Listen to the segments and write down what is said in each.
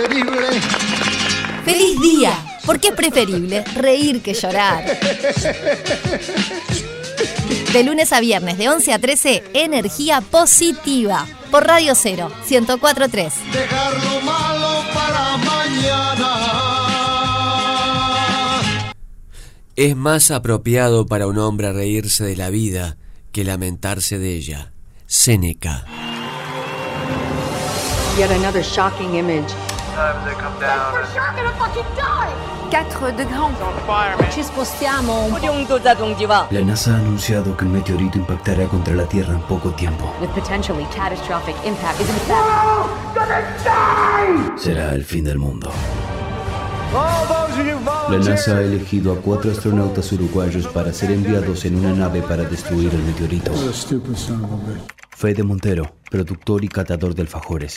preferible. ¡Feliz día! Porque es preferible reír que llorar. De lunes a viernes, de 11 a 13, energía positiva. Por Radio 0, 1043. Dejar lo malo para mañana. Es más apropiado para un hombre reírse de la vida que lamentarse de ella. Séneca. Yet another shocking image. Ci spostiamo un La NASA ha anunciado que un meteorito impactará contra la Tierra en poco tiempo. With potentially catastrophic impact. Será el fin del mundo. La NASA ha elegido a cuatro astronautas uruguayos para ser enviados en una nave para destruir el meteorito. Fede Montero, productor y catador de alfajores.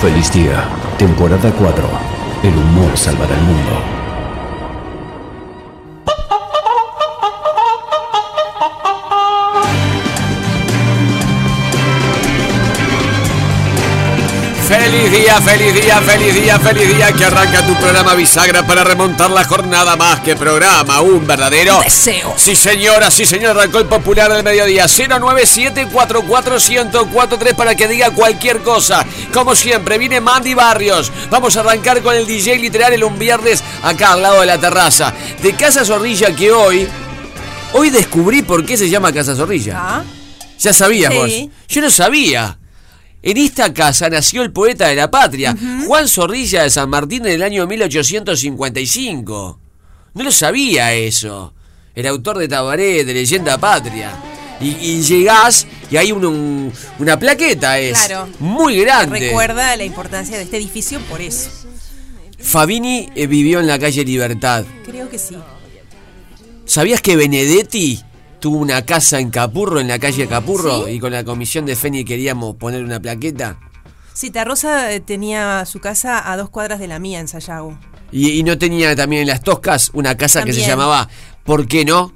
Feliz día, temporada 4. El humor salvará el mundo. Feliz día, feliz día, feliz día, feliz día que arranca tu programa bisagra para remontar la jornada más que programa, un verdadero Deseo. Sí señora, sí señor, arrancó el popular del mediodía 097441043 para que diga cualquier cosa. Como siempre, viene Mandy Barrios. Vamos a arrancar con el DJ literal el un viernes acá al lado de la terraza de Casa Zorrilla que hoy hoy descubrí por qué se llama Casa Zorrilla. ¿Ah? Ya sabías Sí. vos. Yo no sabía. En esta casa nació el poeta de la patria, Juan Zorrilla de San Martín en el año 1855. No lo sabía eso. El autor de Tabaré, de Leyenda Patria. Y, y llegás y hay un- un- una plaqueta, es Claro. muy grande. Recuerda la importancia de este edificio por eso. Fabini eh, vivió en la calle Libertad. Creo que sí. ¿Sabías que Benedetti tuvo una casa en Capurro, en la calle Capurro? Y con la comisión de Feni queríamos poner una plaqueta. Cita Rosa eh, tenía su casa a dos cuadras de la mía en Sayago. Y, y no tenía también en las Toscas una casa que se llamaba ¿Por qué no?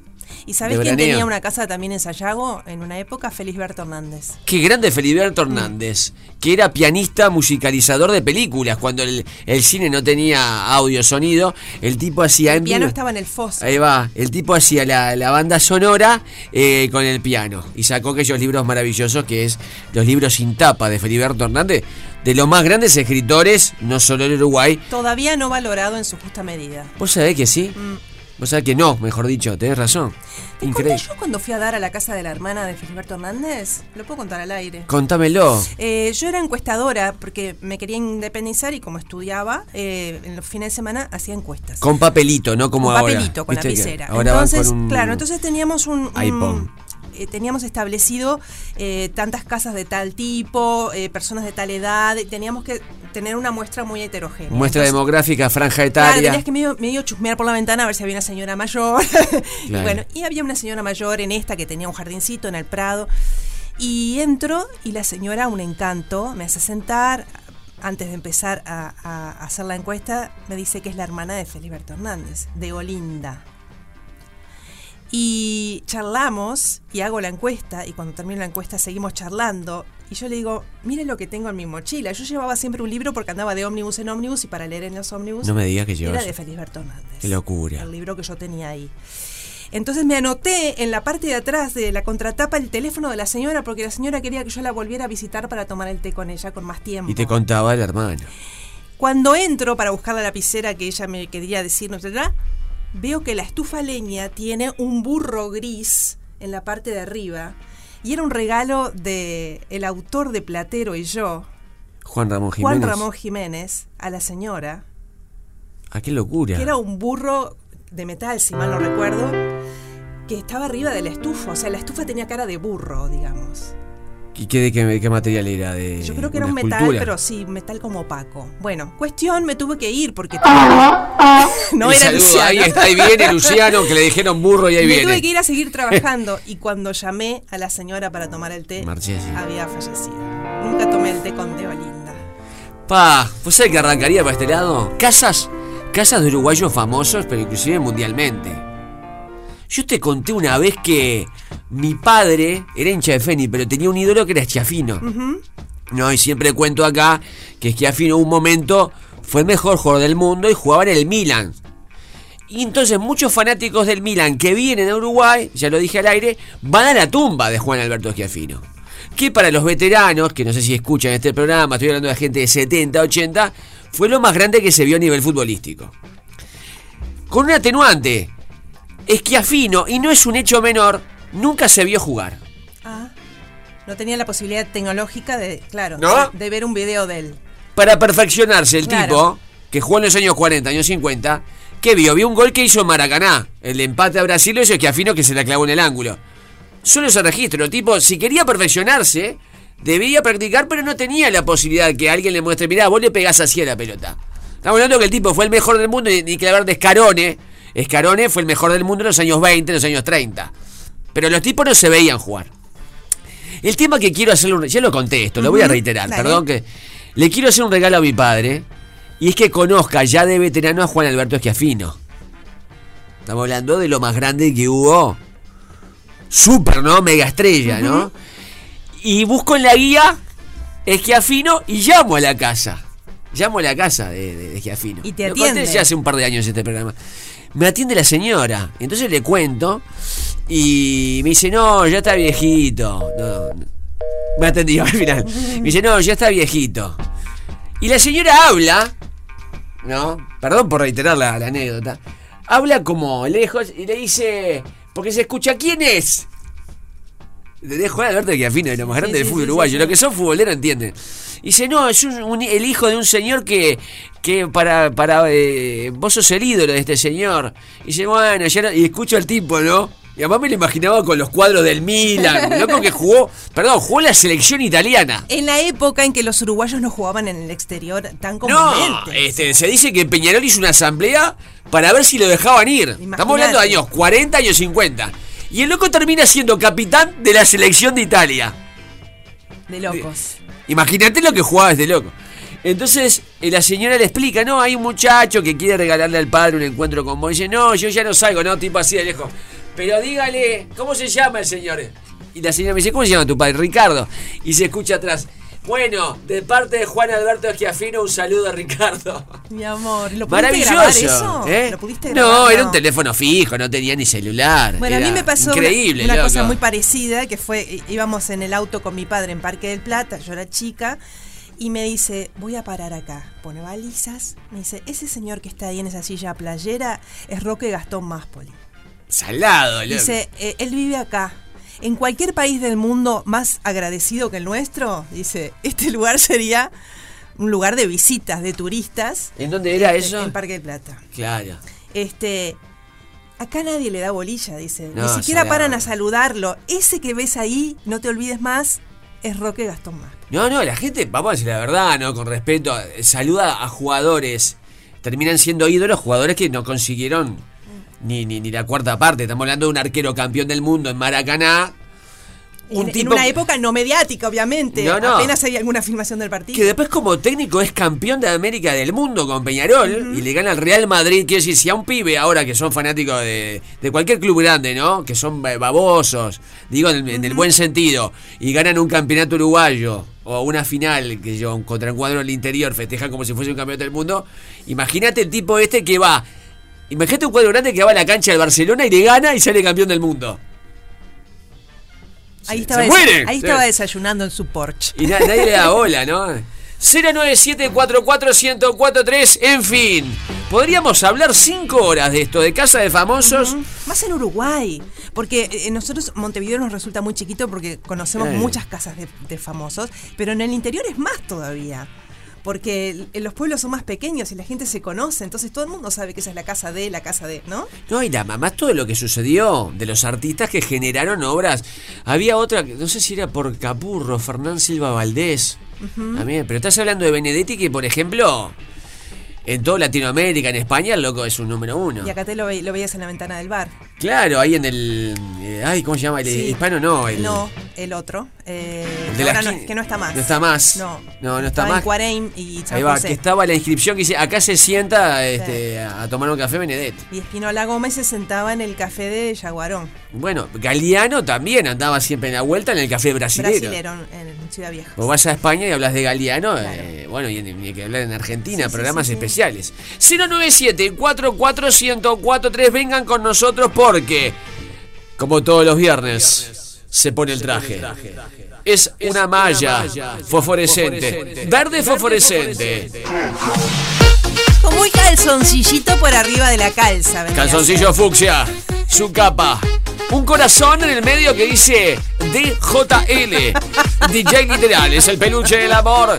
¿Y sabes De quién tenía una casa también en Sayago en una época? Felisberto Hernández. Qué grande Feliberto Hernández, que era pianista musicalizador de películas. Cuando el, el cine no tenía audio, sonido, el tipo hacía El en piano vivo- estaba en el foso. Ahí va, el tipo hacía la, la banda sonora eh, con el piano y sacó aquellos libros maravillosos que es los libros sin tapa de Feliberto Hernández, de los más grandes escritores, no solo en Uruguay. Todavía no valorado en su justa medida. ¿Vos sabés que sí? Vos sabés que no, mejor dicho, tenés razón. ¿Te Increíble. yo cuando fui a dar a la casa de la hermana de Felisberto Hernández? Lo puedo contar al aire. Contámelo. Eh, yo era encuestadora porque me quería independizar y como estudiaba, eh, en los fines de semana hacía encuestas. Con papelito, no como con ahora. papelito, con lapicera. Ahora entonces, un claro, entonces teníamos un, un- iPhone. Eh, teníamos establecido eh, tantas casas de tal tipo, eh, personas de tal edad, y teníamos que tener una muestra muy heterogénea. muestra Entonces, demográfica, franja Claro, etaria. tenías que medio, medio chusmear por la ventana a ver si había una señora mayor. y Claro. bueno, y había una señora mayor en esta que tenía un jardincito en el Prado. Y entro y la señora, un encanto, me hace sentar. Antes de empezar a, a hacer la encuesta, me dice que es la hermana de Feliberto Hernández, de Olinda. Y charlamos y hago la encuesta y cuando termino la encuesta seguimos charlando y yo le digo, mire lo que tengo en mi mochila. Yo llevaba siempre un libro porque andaba de ómnibus en ómnibus y para leer en los ómnibus No me digas que era llevas. de Felisberto Hernández. Qué locura. El libro que yo tenía ahí. Entonces me anoté en la parte de atrás de la contratapa el teléfono de la señora porque la señora quería que yo la volviera a visitar para tomar el té con ella con más tiempo. Y te contaba el hermano. Cuando entro para buscar la lapicera que ella me quería decirnos, etc., veo que la estufa a leña tiene un burro gris en la parte de arriba y era un regalo de el autor de Platero y yo, Juan Ramón Jiménez. Juan Ramón Jiménez, a la señora, Ah, qué locura. que era un burro de metal, si mal no recuerdo, que estaba arriba de la estufa, o sea, la estufa tenía cara de burro, digamos. ¿Y qué, de qué, qué material era? De Yo creo que era un metal, escultura? pero sí, metal como opaco. Bueno, cuestión, me tuve que ir porque tenía- no Y era saludo, Luciano. Ahí, está, ahí viene Luciano, que le dijeron burro y ahí me viene. tuve que ir a seguir trabajando y cuando llamé a la señora para tomar el té, Marchesi. había fallecido. Nunca tomé el té con Deolinda. Pa, ¿vos sabés que arrancaría para este lado? Casas, casas de uruguayos famosos, pero inclusive mundialmente. Yo te conté una vez que mi padre era hincha de Feni, pero tenía un ídolo que era Schiafino. No, y siempre cuento acá que Schiafino un momento fue el mejor jugador del mundo y jugaba en el Milan. Y entonces muchos fanáticos del Milan que vienen a Uruguay, ya lo dije al aire, van a la tumba de Juan Alberto Schiafino. Que para los veteranos, que no sé si escuchan este programa, estoy hablando de gente de 70, 80, fue lo más grande que se vio a nivel futbolístico. Con un atenuante, Schiafino, y no es un hecho menor, nunca se vio jugar. Ah, no tenía la posibilidad tecnológica de, claro, ¿No? de, de ver un video de él. Para perfeccionarse el Claro. tipo, que jugó en los años 40, años 50, ¿qué vio? Vio un gol que hizo Maracaná. El empate a Brasil hizo Schiafino que se la clavó en el ángulo. Solo ese registro, tipo, si quería perfeccionarse, debía practicar, pero no tenía la posibilidad que alguien le muestre, mirá, vos le pegás así a la pelota. Estamos hablando que el tipo fue el mejor del mundo, ni, ni que hablar de. Scarone fue el mejor del mundo en los años 20, en los años 30. Pero los tipos no se veían jugar. El tema que quiero hacerle un... Ya lo conté esto, lo voy a reiterar, dale. perdón que... Le quiero hacer un regalo a mi padre, y es que conozca ya de veterano a Juan Alberto Schiafino. Estamos hablando de lo más grande que hubo. Super, ¿no? Mega estrella, ¿no? Y busco en la guía Schiafino y llamo a la casa. Llamo a la casa de, de. Y te Lo conté atiende. ya hace un par de años este programa. Me atiende la señora. Entonces le cuento y me dice, no, ya está viejito. No, no. Me atendió al final. Me dice, no, ya está viejito. Y la señora habla, ¿no? Perdón por reiterar la, la anécdota. Habla como lejos y le dice, porque se escucha, ¿quién es? Le dejo a Alberto Schiafino, de lo más grande Sí, del fútbol sí, uruguayo. sí, Lo que son futboleros entienden. Y dice, no, es un- un- el hijo de un señor que, que para, para eh, vos sos el ídolo de este señor. Y dice, bueno, ya no- y escucho al tipo, ¿no? Y además me lo imaginaba con los cuadros del Milan, loco que jugó, perdón, jugó la selección italiana. En la época en que los uruguayos no jugaban en el exterior tan No, comúnmente. este, se dice que Peñarol hizo una asamblea para ver si lo dejaban ir. Estamos hablando de años 40, años 50. Y el loco termina siendo capitán de la selección de Italia. De locos. Imagínate lo que jugaba este loco. Entonces eh, la señora le explica, no, hay un muchacho que quiere regalarle al padre un encuentro con vos. Dice, no, yo ya no salgo, no, tipo así de lejos. Pero dígale, ¿cómo se llama el señor? Y la señora me dice, ¿cómo se llama tu padre? Ricardo. Y se escucha atrás. Bueno, de parte de Juan Alberto Esquiafino, un saludo a Ricardo. Mi amor, ¿lo pudiste Maravilloso. grabar eso? ¿eh? ¿Lo pudiste no, grabar? era un teléfono fijo, no tenía ni celular. Bueno, Era a mí me pasó una- increíble, una, cosa muy parecida, que fue, íbamos en el auto con mi padre en Parque del Plata, yo era chica, y me dice, voy a parar acá. Pone balizas, me dice, ese señor que está ahí en esa silla playera es Roque Gastón Máspoli. Salado, loco. Dice, "Eh, él vive acá. En cualquier país del mundo más agradecido que el nuestro, dice, este lugar sería un lugar de visitas, de turistas. ¿En dónde era Este, eso? En Parque del Plata. Claro. Este, acá nadie le da bolilla, dice. No, Ni siquiera salado. paran a saludarlo. Ese que ves ahí, no te olvides más, es Roque Gastón Más. No, no, la gente, vamos a decir la verdad, ¿no? Con respeto, saluda a jugadores. Terminan siendo ídolos jugadores que no consiguieron ni, ni, ni la cuarta parte. Estamos hablando de un arquero campeón del mundo en Maracaná. Un en, tipo en una época no mediática, obviamente. No, no. Apenas había alguna filmación del partido. que después como técnico es campeón de América del mundo con Peñarol y le gana al Real Madrid. Quiero decir, si a un pibe ahora que son fanáticos de, de cualquier club grande, ¿no? Que son ba- babosos, digo en, el- en el buen sentido, y ganan un campeonato uruguayo o una final que yo contra un cuadro del interior festejan como si fuese un campeonato del mundo. Imagínate el tipo este que va. Imagínate un cuadro grande que va a la cancha del Barcelona y le gana y sale campeón del mundo. Ahí se- estaba, se desa- mueren. ahí estaba desayunando en su porche. Y na- nadie le da bola, ¿no? 097441043, en fin. Podríamos hablar cinco horas de esto, de Casa de Famosos. Más en Uruguay, porque eh, nosotros Montevideo nos resulta muy chiquito porque conocemos muchas casas de, de famosos, pero en el interior es más todavía. Porque los pueblos son más pequeños y la gente se conoce, entonces todo el mundo sabe que esa es la casa de, la casa de, ¿no? No, y la mamá, todo lo que sucedió de los artistas que generaron obras. Había otra, que no sé si era por Capurro, Fernán Silva Valdés. También, pero estás hablando de Benedetti que, por ejemplo, en toda Latinoamérica, en España, el loco es un número uno. Y acá te lo, ve- lo veías en la ventana del bar. Claro, ahí en el... eh, ay, ¿cómo se llama? El Sí. hispano no, el... No, el otro. eh, El de la ahora no, esquina. que no está más. No está más. No, No, no está más. En y San Ahí va, José. que estaba la inscripción que dice, acá se sienta este, a, a tomar un café Benedetti. Y Espinola Gómez se sentaba en el café de Yaguarón, Bueno, Galeano también andaba siempre en la vuelta en el café brasilero. brasilero, en Ciudad Vieja. Vos vas a España y hablas de Galeano, eh, bueno, y hay que hablar en Argentina, Sí, programas especiales. 097-44143, vengan con nosotros porque, como todos los viernes, se pone el traje. Es una malla fosforescente, verde fosforescente. Con muy calzoncillito por arriba de la calza. Calzoncillo fucsia, su capa. Un corazón en el medio que dice DJL. DJ literal, es el peluche del amor.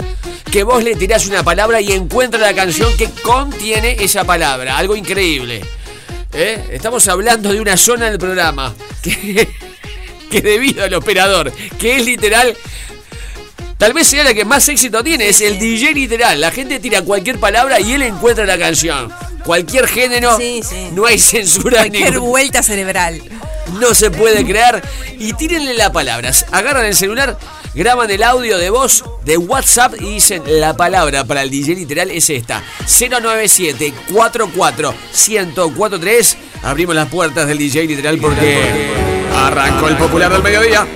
Que vos le tirás una palabra y encuentra la canción que contiene esa palabra. Algo increíble. ¿Eh? Estamos hablando de una zona del programa que, que debido al operador, que es literal, tal vez sea la que más éxito tiene, es el DJ literal. La gente tira cualquier palabra y él encuentra la canción. Cualquier género, Sí, sí. no hay censura Cualquier ninguna. vuelta cerebral. No se puede creer. Y tírenle las palabras. Agarran el celular, graban el audio de voz de WhatsApp y dicen la palabra para el DJ literal es esta. 097 44 1043 Abrimos las puertas del DJ literal porque arrancó el popular del mediodía.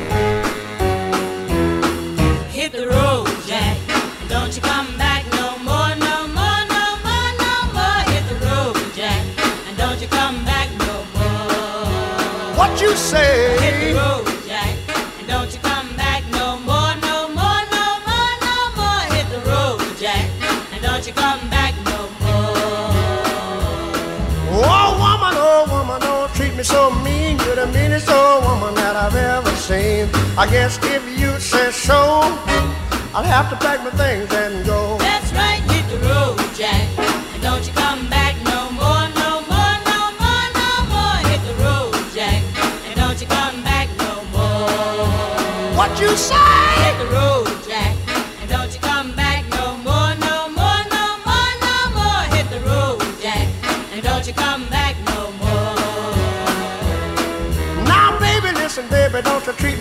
Seen. I guess if you say so, I'll have to pack my things and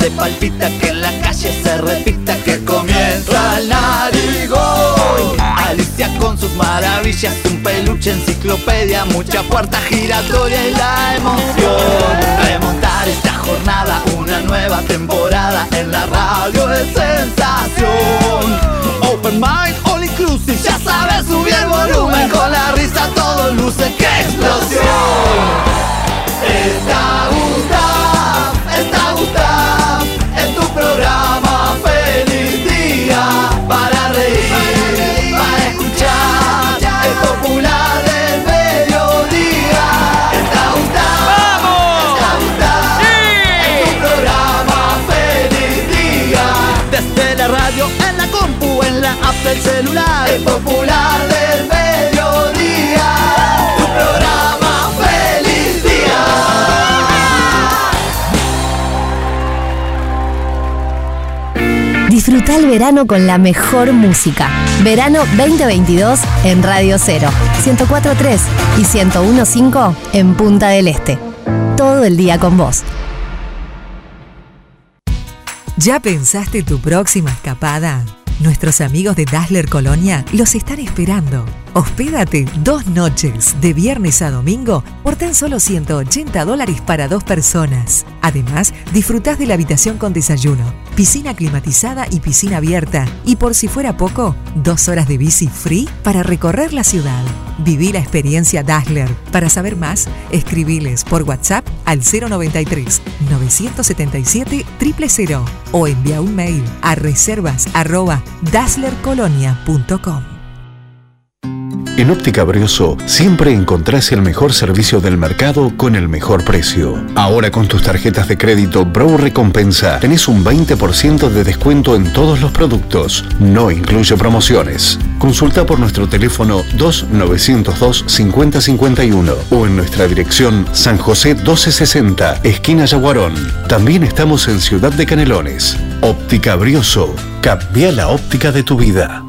se palpita que en la calle se repita que comienza el narigón. Alicia con sus maravillas, un peluche, enciclopedia, mucha puerta giratoria y la emoción. Remontar esta jornada, una nueva temporada en la radio de sensación. Open mind, all inclusive, ya sabes, subir el volumen con la risa todo luce que explosión. Está del celular, el popular del mediodía. Tu programa feliz día. Disfruta el verano con la mejor música. Verano 2022 en Radio 0, 104.3 y 101.5 en Punta del Este. Todo el día con vos. ¿Ya pensaste tu próxima escapada? Nuestros amigos de Dazzler Colonia los están esperando. Hospédate dos noches, de viernes a domingo, por tan solo 180 dólares para dos personas. Además, disfrutás de la habitación con desayuno, piscina climatizada y piscina abierta. Y por si fuera poco, dos horas de bici free para recorrer la ciudad. Viví la experiencia Dazzler. Para saber más, escribiles por WhatsApp al 093 977 000 o envía un mail a reservas arroba dazzlercolonia.com. En Óptica Brioso siempre encontrás el mejor servicio del mercado con el mejor precio. Ahora con tus tarjetas de crédito Bro Recompensa tenés un 20% de descuento en todos los productos. No incluye promociones. Consulta por nuestro teléfono 2902 5051 o en nuestra dirección San José 1260, esquina Yaguarón. También estamos en Ciudad de Canelones. Óptica Brioso. Cambia la óptica de tu vida.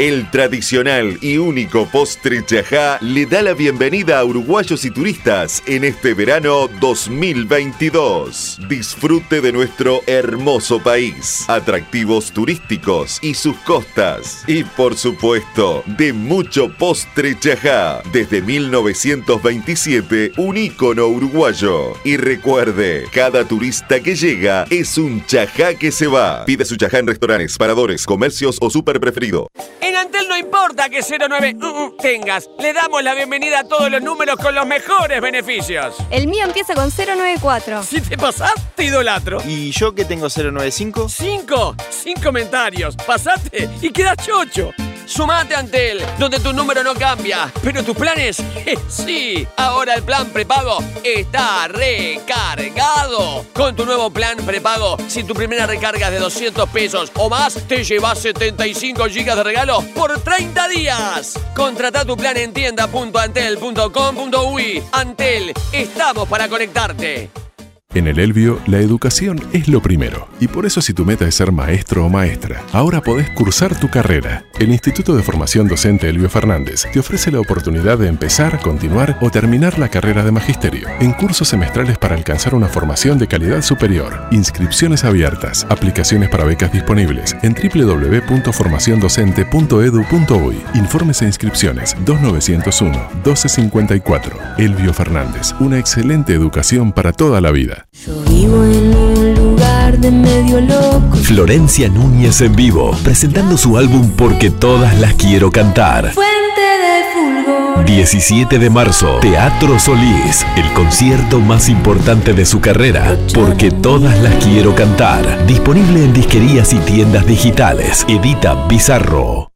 El tradicional y único postre chajá le da la bienvenida a uruguayos y turistas en este verano 2022. Disfrute de nuestro hermoso país, atractivos turísticos y sus costas. Y por supuesto, de mucho postre chajá. Desde 1927, un ícono uruguayo. Y recuerde, cada turista que llega es un chajá que se va. Pide su chajá en restaurantes, paradores, comercios o super preferido. En Antel no importa que 09 uh, uh, tengas, le damos la bienvenida a todos los números con los mejores beneficios. El mío empieza con 094. Si te pasás, te idolatro. ¿Y yo que tengo 095? Cinco, sin comentarios. Pasate y quedas chocho. Sumate a Antel, donde tu número no cambia, pero tus planes, eh, sí. Ahora el plan prepago está recargado. Con tu nuevo plan prepago, si tu primera recarga es de 200 pesos o más, te llevas 75 gigas de regalo por 30 días. Contrata tu plan en tienda.antel.com.uy. Antel, estamos para conectarte. En el Elvio, la educación es lo primero. Y por eso si tu meta es ser maestro o maestra, ahora podés cursar tu carrera. El Instituto de Formación Docente Elvio Fernández te ofrece la oportunidad de empezar, continuar o terminar la carrera de magisterio en cursos semestrales para alcanzar una formación de calidad superior. Inscripciones abiertas, aplicaciones para becas disponibles en www.formaciondocente.edu.uy. Informes e inscripciones 2901-1254. Elvio Fernández, una excelente educación para toda la vida. Yo vivo en un lugar de medio loco. Florencia Núñez en vivo, presentando su álbum Porque todas las quiero cantar. Fuente de fulgor. 17 de marzo, Teatro Solís, el concierto más importante de su carrera, Porque todas las quiero cantar. Disponible en disquerías y tiendas digitales. Edita Bizarro.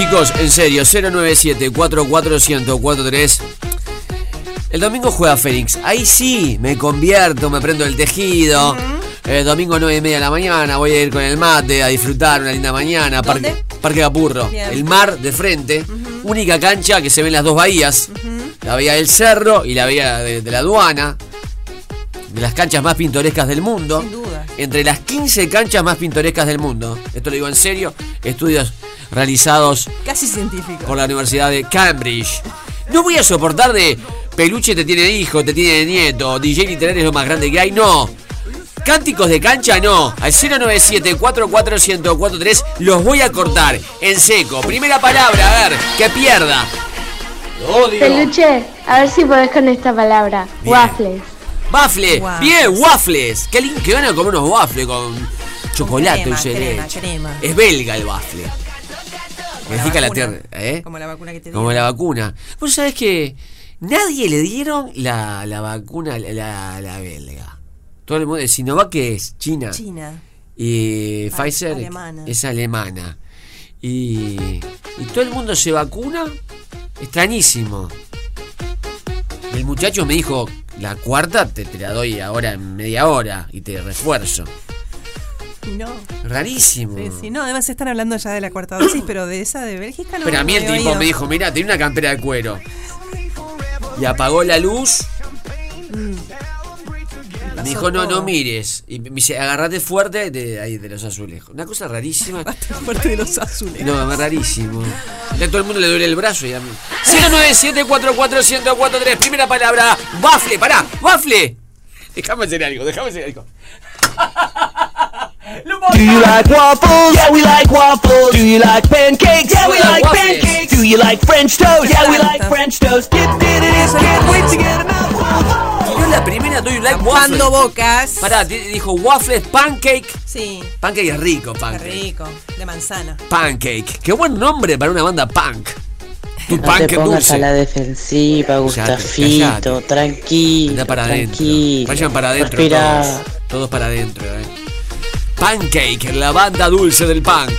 Chicos, en serio, 097 44143 El domingo juega Fénix. Ahí sí, me convierto, me prendo el tejido. El domingo 9 y media de la mañana voy a ir con el mate a disfrutar una linda mañana. Parque, Parque Capurro. Bien. El mar de frente. Única cancha que se ven las dos bahías. La bahía del cerro y la bahía de, de la aduana. De las canchas más pintorescas del mundo. Sin duda. Entre las 15 canchas más pintorescas del mundo. Esto lo digo en serio. Estudios realizados Casi por la Universidad de Cambridge. No voy a soportar de peluche te tiene hijo, te tiene nieto, DJ literario es lo más grande que hay, no. Cánticos de cancha, no. Al 097-44143 los voy a cortar en seco. Primera palabra, a ver, que pierda. Odio. Peluche, a ver si podés con esta palabra. Bien. Waffles. Waffle, Waffles. bien, waffles. Qué lindo que van a comer unos waffles con chocolate crema, de crema, crema. Es belga el waffle. Significa la vacuna. tierra, ¿eh? Como la vacuna que te Como dieron. la vacuna. Vos sabés que nadie le dieron la, la vacuna, la, la belga. Todo el mundo, Sinovac que es China. China. Y Ale- Pfizer alemana. es alemana. Y, y todo el mundo se vacuna. Extrañísimo. El muchacho me dijo, la cuarta te, te la doy ahora en media hora y te refuerzo. Y no. Rarísimo. Sí, sí, no, además están hablando ya de la cuarta dosis, pero de esa de Bélgica no. Pero a mí el tipo me dijo, mira, tiene una campera de cuero. Y apagó la luz. Me dijo, no, no mires. Y me dice, agarrate fuerte de ahí, de los azulejos. Una cosa rarísima. fuerte de los azulejos. No, es rarísimo. A todo el mundo le duele el brazo y a mí. 097441043, primera palabra. Waffle, pará, waffle. Déjame hacer algo, déjame hacer algo. Do you like waffles? Yeah, we like waffles. Do you like pancakes? Yeah, we like pancakes. Do you like French toast? Yeah, we like French toast. Dip, dip, dip, dip, can't wait to get out. Yo la primera doy like waffle. Cuando bocas. Pará, di- dijo waffles, pancake. Sí. Pancake es rico, Qué pancake. rico. De manzana. Pancake. Qué buen nombre para una banda punk. Tu No punk te pongas dulce. a la defensiva, Gustafito, callate. tranquilo, Anda para adentro. Vayan para adentro Respira. todos. Todos para adentro, eh. Pancake, la banda dulce del punk.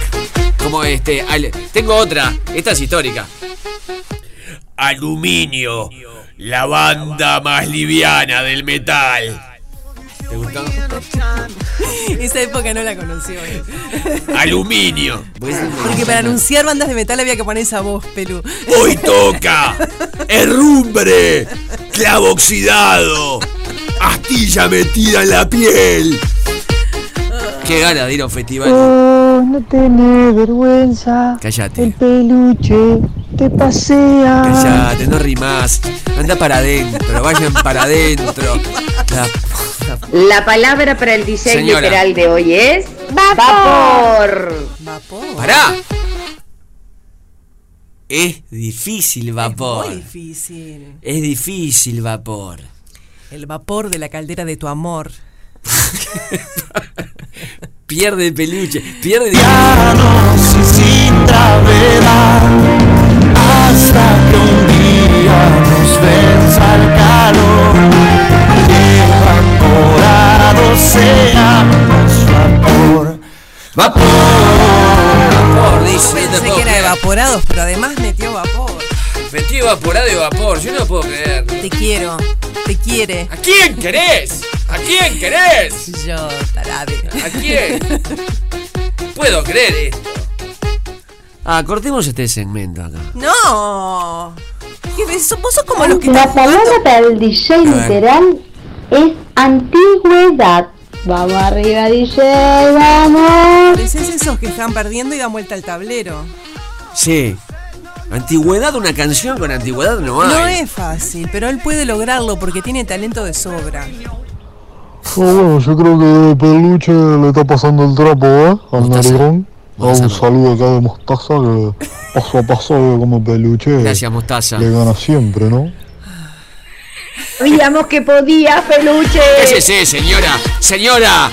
Como este. al- Tengo otra. Esta es histórica. Aluminio, la banda más liviana del metal. ¿Te gustó? Esa época no la conoció. eh. Aluminio. Porque para anunciar bandas de metal había que poner esa voz, Pelu. Hoy toca herrumbre, clavo oxidado, astilla metida en la piel. Qué gana de ir a un festival. Oh, no tenés vergüenza. Cállate. El peluche te pasea. Cállate, no rimás. Anda para adentro, vayan para adentro. La- La palabra para el diseño Señora. literal de hoy es vapor. ¡Pará! Es difícil vapor. Muy difícil. Es difícil vapor. El vapor de la caldera de tu amor. Pierde el peluche, pierde y sin gravedad hasta que un día nos venza el calor evaporado seamos vapor vapor Vapor, dice. no te Pensé que era evaporados, pero además metió vapor. Metí evaporado y vapor, yo no lo puedo creer. Te quiero. Te quiere. ¿A quién querés? ¿A quién querés? Yo, tarade. ¿A quién? Puedo creer esto. Ah, cortemos este segmento acá. No. ¿Qué ves? Vos sos como los que La palabra para el DJ literal es antigüedad. Vamos arriba, DJ, vamos. Pareces esos que están perdiendo y dan vuelta al tablero. Sí. Antigüedad, una canción con antigüedad no hay. No es fácil, pero él puede lograrlo porque tiene talento de sobra. Oh, bueno, yo creo que Peluche le está pasando el trapo, ¿eh? Al narigón. Ah, un saludo acá de Mostaza que paso a paso veo como Peluche Gracias, Mostaza. le gana siempre, ¿no? Sabíamos que podía, peluche. Cállese, señora. Señora.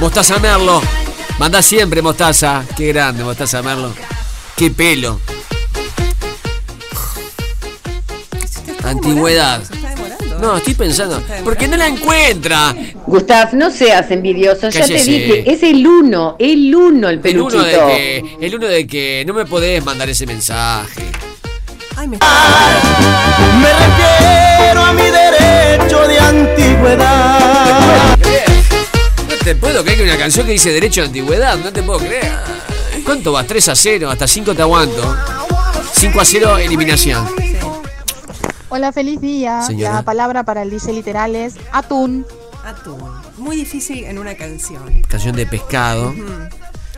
Mostaza Merlo. Manda siempre, Mostaza. Qué grande, Mostaza Merlo. Qué pelo. Antigüedad. No, estoy pensando. Porque no la encuentra. Gustav, no seas envidioso, ya te dije, es el uno, el uno el El peluchito. uno de que. El uno de que no me podés mandar ese mensaje. Ay, me me refiero a mi derecho de antigüedad No te puedo creer que una canción que dice derecho de antigüedad, no te puedo creer. ¿Cuánto vas? 3 a 0, hasta 5 te aguanto. 5 a 0, eliminación. Hola, feliz día. Señora. La palabra para el dice literal es atún. Atún. Muy difícil en una canción. Canción de pescado.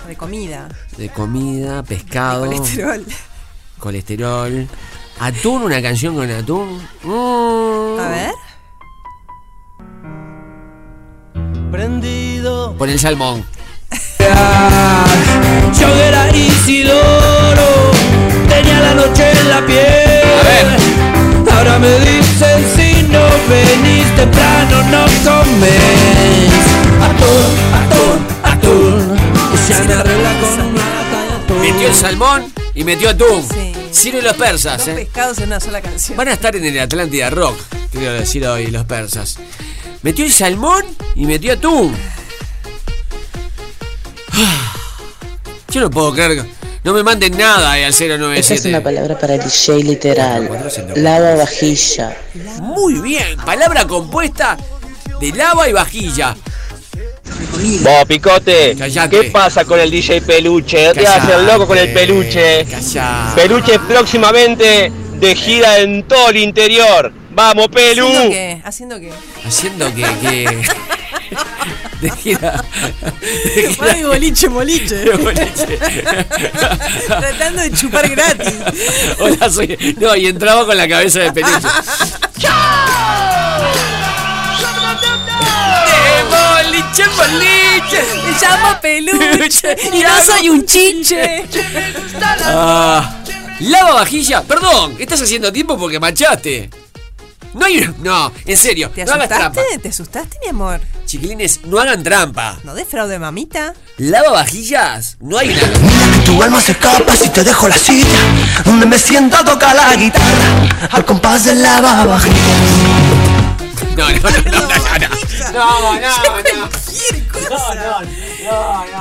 De comida. de comida, pescado, Colesterol. colesterol. Atún, una canción con atún. Mm. A ver. prendido Pon el salmón. yo era Isidoro tenía la noche en la piel ahora me dicen si no venís temprano no comes atún atún atún y se me arregla con una lata de atún Metió el salmón y metió atún. Ciro y los persas, Dos eh. pescados en una sola canción. Van a estar en el Atlántida Rock, quiero decir hoy, los persas. Metió el salmón y metió atún. Yo no puedo creer. No me manden nada eh, al Esa es 097. una palabra para el DJ literal. Lava vajilla. Muy bien, palabra compuesta de lava y vajilla. Vos, Picote, ¿qué pasa con el DJ Peluche? No te vas a hacer loco con el peluche. Peluche próximamente de gira en todo el interior. Vamos, Pelu. ¿Haciendo qué? ¿Haciendo qué? Haciendo que. que... de gira. Ay, boliche, boliche. De boliche. Tratando de chupar gratis. Hola, soy. No, y entraba con la cabeza de peluche. ¡Eh, boliche, boliche! Me llamo peluche y no soy un chiche. Ah, lava vajilla. Perdón, estás haciendo tiempo porque machaste. No hay. No, en serio. ¿Te no asustaste? ¿Te asustaste, mi amor? Chiquilines, no hagan trampa. ¿No defraude mamita? Lava vajillas. No hay nada. Tu alma se escapa si te dejo la silla Donde me siento a tocar la guitarra Al compás de la lavavajillas No, no, no, no, no, no. No, no, no. No, no, no.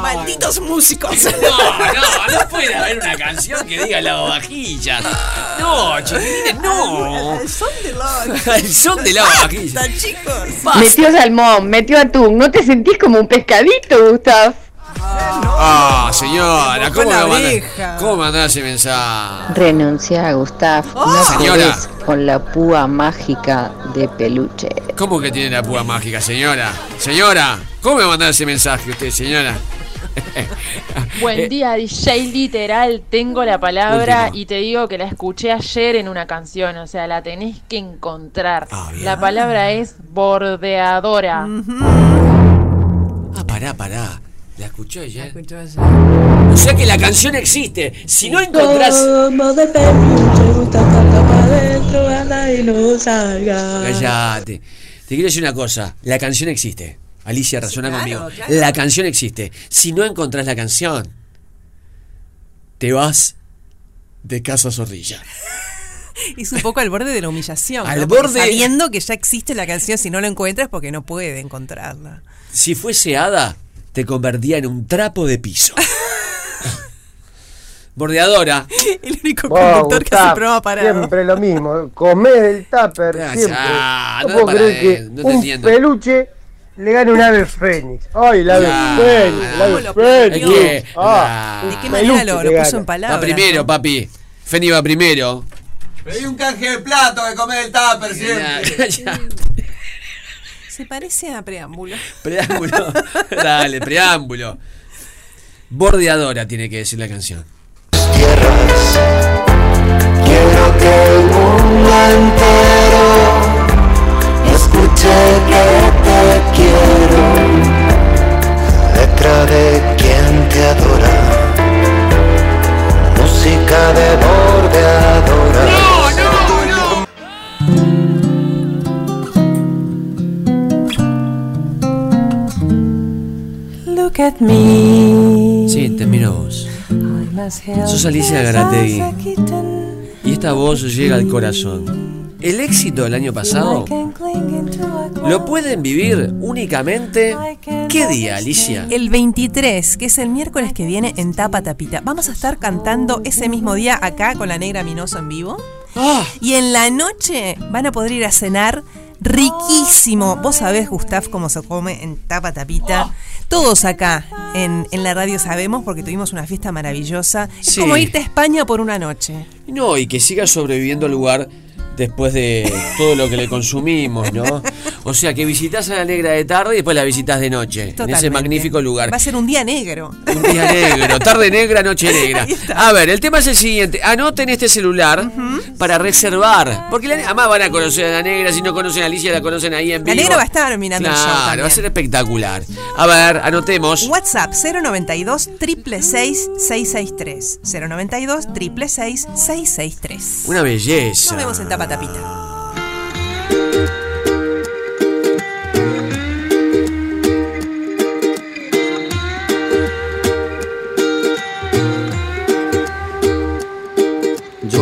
Malditos músicos. No, no, no puede haber una canción que diga lavavajillas. No, chiquilines, no. El son de la. El son de lavavajillas. Basta, chicos. Metió salmón, metió atún. ¿No te sentís como un pescadito, Gustav? Ah, señora, ¿cómo la me manda-. ¿Cómo mandás ese mensaje? Renuncia, Gustav. Oh. no Señora. con la púa mágica de peluche. ¿Cómo que tiene la púa mágica, señora? Señora, ¿cómo me mandó ese mensaje usted, señora? Buen Eh, día, DJ literal. Tengo la palabra Último. y te digo que la escuché ayer en una canción. O sea, la tenés que encontrar. Ah, la palabra es bordeadora. Ah, pará, pará. ¿La escuchó ayer? O sea que la canción existe. Si no encontrás. Como de peluche, gusta estar para adentro, anda y no salga. Cállate. Te quiero decir una cosa. La canción existe. Alicia, razona claro, conmigo. claro. La canción existe. Si no encontrás la canción, te vas de casa zorrilla. Es un poco al borde de la humillación. Al borde- Sabiendo que ya existe la canción, si no la encuentras, porque no puede encontrarla. Si fuese hada, te convertía en un trapo de piso. Bordeadora. El único conductor que hace programa parado. Siempre lo mismo, comés del tupper, Ya, siempre. ya, no no puedo para creer que de- no te un entiendo. peluche le gane un ave fénix. ¡Ay, el ave fénix! El ave lo fénix! Ah, ¿De qué manera peluche lo- puso gana. en palabras? Va primero, papi. Feni va primero. Pedí un canje de plato que come el tupper siempre. Se parece a preámbulo. Preámbulo. Dale, preámbulo. Bordeadora tiene que decir la canción. Quiero que el mundo entero escuche que te quiero. Letra de quien te adora. Música de bordeadora. Look at me. Sí, te miro a vos. Sos Alicia Garategui. Y esta voz llega al corazón. El éxito del año pasado lo pueden vivir únicamente. ¿Qué día, Alicia? El 23, que es el miércoles que viene en Tapa Tapita. Vamos a estar cantando ese mismo día acá con la Negra Minoso en vivo. Y en la noche van a poder ir a cenar riquísimo. Vos sabés, Gustav, cómo se come en Tapa Tapita. Todos acá en, en la radio sabemos porque tuvimos una fiesta maravillosa. Es como irte a España por una noche. No, y que siga sobreviviendo al lugar después de todo lo que le consumimos, ¿no? O sea, que visitas a la negra de tarde y después la visitas de noche. En ese magnífico lugar. Va a ser un día negro. Un día negro, tarde negra, noche negra. A ver, el tema es el siguiente. Anoten este celular para reservar. Porque la, además van a conocer a la negra. Si no conocen a Alicia, la conocen ahí en La vivo. negra va a estar mirando el show Claro, va también. a ser espectacular. A ver, anotemos. WhatsApp 092 666 663 092 666 663 Una belleza. Nos vemos en Tapa Tapita.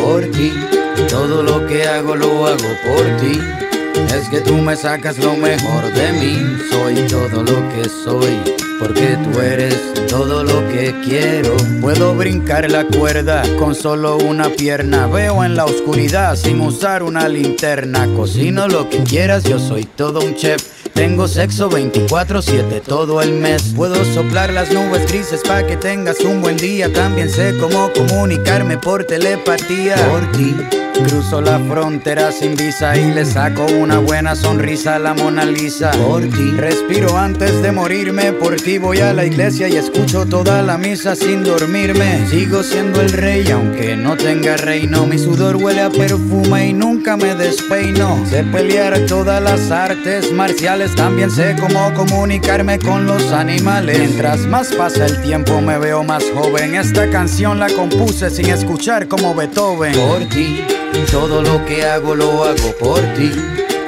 por ti. Todo lo que hago lo hago por ti. Es que tú me sacas lo mejor de mí. Soy todo lo que soy, porque tú eres todo lo que quiero. Puedo brincar la cuerda con solo una pierna. Veo en la oscuridad sin usar una linterna. Cocino lo que quieras, yo soy todo un chef. Tengo sexo 24-7 todo el mes. Puedo soplar las nubes grises para que tengas un buen día. También sé cómo comunicarme por telepatía. Por ti. Cruzo la frontera sin visa y le saco una buena sonrisa a la Mona Lisa. Por ti. Respiro antes de morirme. Por ti voy a la iglesia y escucho toda la misa sin dormirme. Sigo siendo el rey aunque no tenga reino. Mi sudor huele a perfume y nunca me despeino. Sé pelear todas las artes marciales. También sé cómo comunicarme con los animales. Mientras más pasa el tiempo me veo más joven. Esta canción la compuse sin escuchar como Beethoven. Por ti. Todo lo que hago lo hago por ti.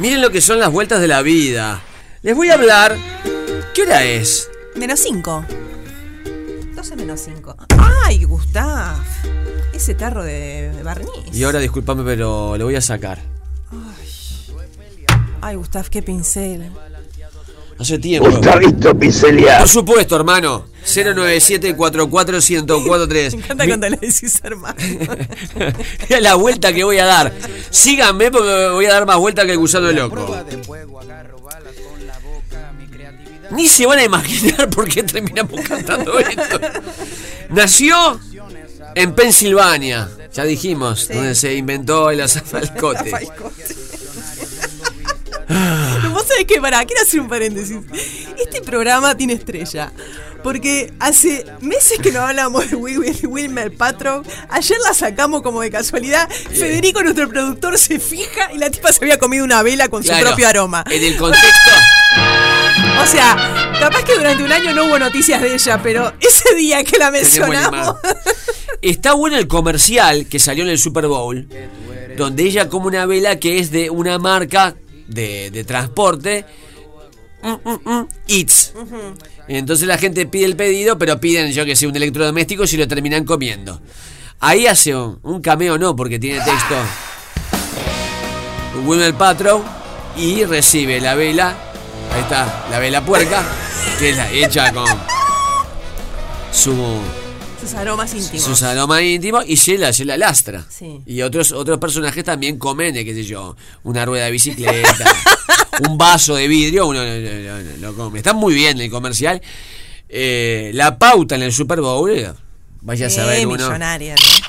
Miren lo que son las vueltas de la vida. Les voy a hablar. ¿Qué hora es? Menos 5. 12 menos 5. ¡Ay, Gustav! Ese tarro de barniz. Y ahora discúlpame, pero le voy a sacar. Ay, Gustav, qué pincel. Hace tiempo. Gustavito Pinceliar. Por supuesto, hermano. 097 1043 Me encanta cuando le decís hermano. Mira la vuelta que voy a dar. Síganme porque voy a dar más vuelta que el gusano loco. Ni se van a imaginar por qué terminamos cantando esto. Nació en Pensilvania, ya dijimos, donde se inventó el azafalcote. Vos sabés que, pará, quiero hacer un paréntesis. Este programa tiene estrella. Porque hace meses que no hablamos de Wil- Wilmer Patrow. Ayer la sacamos como de casualidad. Federico, nuestro productor, se fija y la tipa se había comido una vela con su propio aroma. En el contexto. O sea, capaz que durante un año no hubo noticias de ella, pero ese día que la mencionamos. Está bueno el comercial que salió en el Super Bowl, donde ella come una vela que es de una marca de, de transporte, It's. Entonces la gente pide el pedido, pero piden, yo que sé, un electrodoméstico y lo terminan comiendo. Ahí hace un, un cameo, no, porque tiene texto Wilmer Patrow y recibe la vela, ahí está, la vela puerca, que es la hecha con su Sus aromas íntimos. sus aromas íntimos y se la, se la lastra. Sí. Y otros, otros personajes también comen, eh, qué sé yo, una rueda de bicicleta, un vaso de vidrio, uno lo, lo- lo- lo come. Está muy bien el comercial. Eh, la pauta en el Super Bowl, eh, vaya a saber Eh, uno. millonaria, ¿no?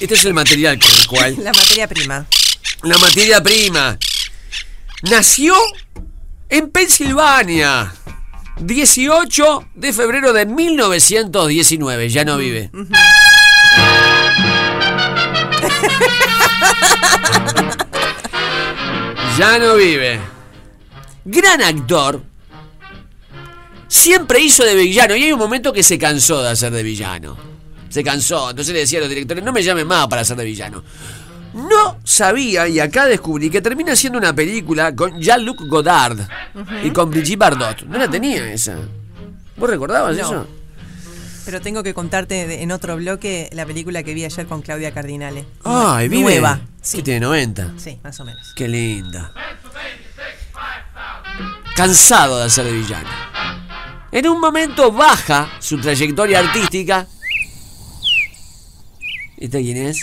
Este es el material con el cual. La materia prima. La materia prima. Nació en Pensilvania. 18 de febrero de 1919. Ya no vive. Ya no vive. Gran actor. siempre hizo de villano y hay un momento que se cansó de hacer de villano. Se cansó, entonces le decía a los directores, no me llamen más para hacer de villano. No sabía, y acá descubrí, que termina siendo una película con Jean-Luc Godard y con Brigitte Bardot. No la tenía esa. ¿Vos recordabas No. eso? Pero tengo que contarte en otro bloque la película que vi ayer con Claudia Cardinale. Ay, vive. Nueva. Que tiene 90. Sí, más o menos. Qué linda. Cansado de hacer de villano. En un momento baja su trayectoria artística. ¿Esta quién es?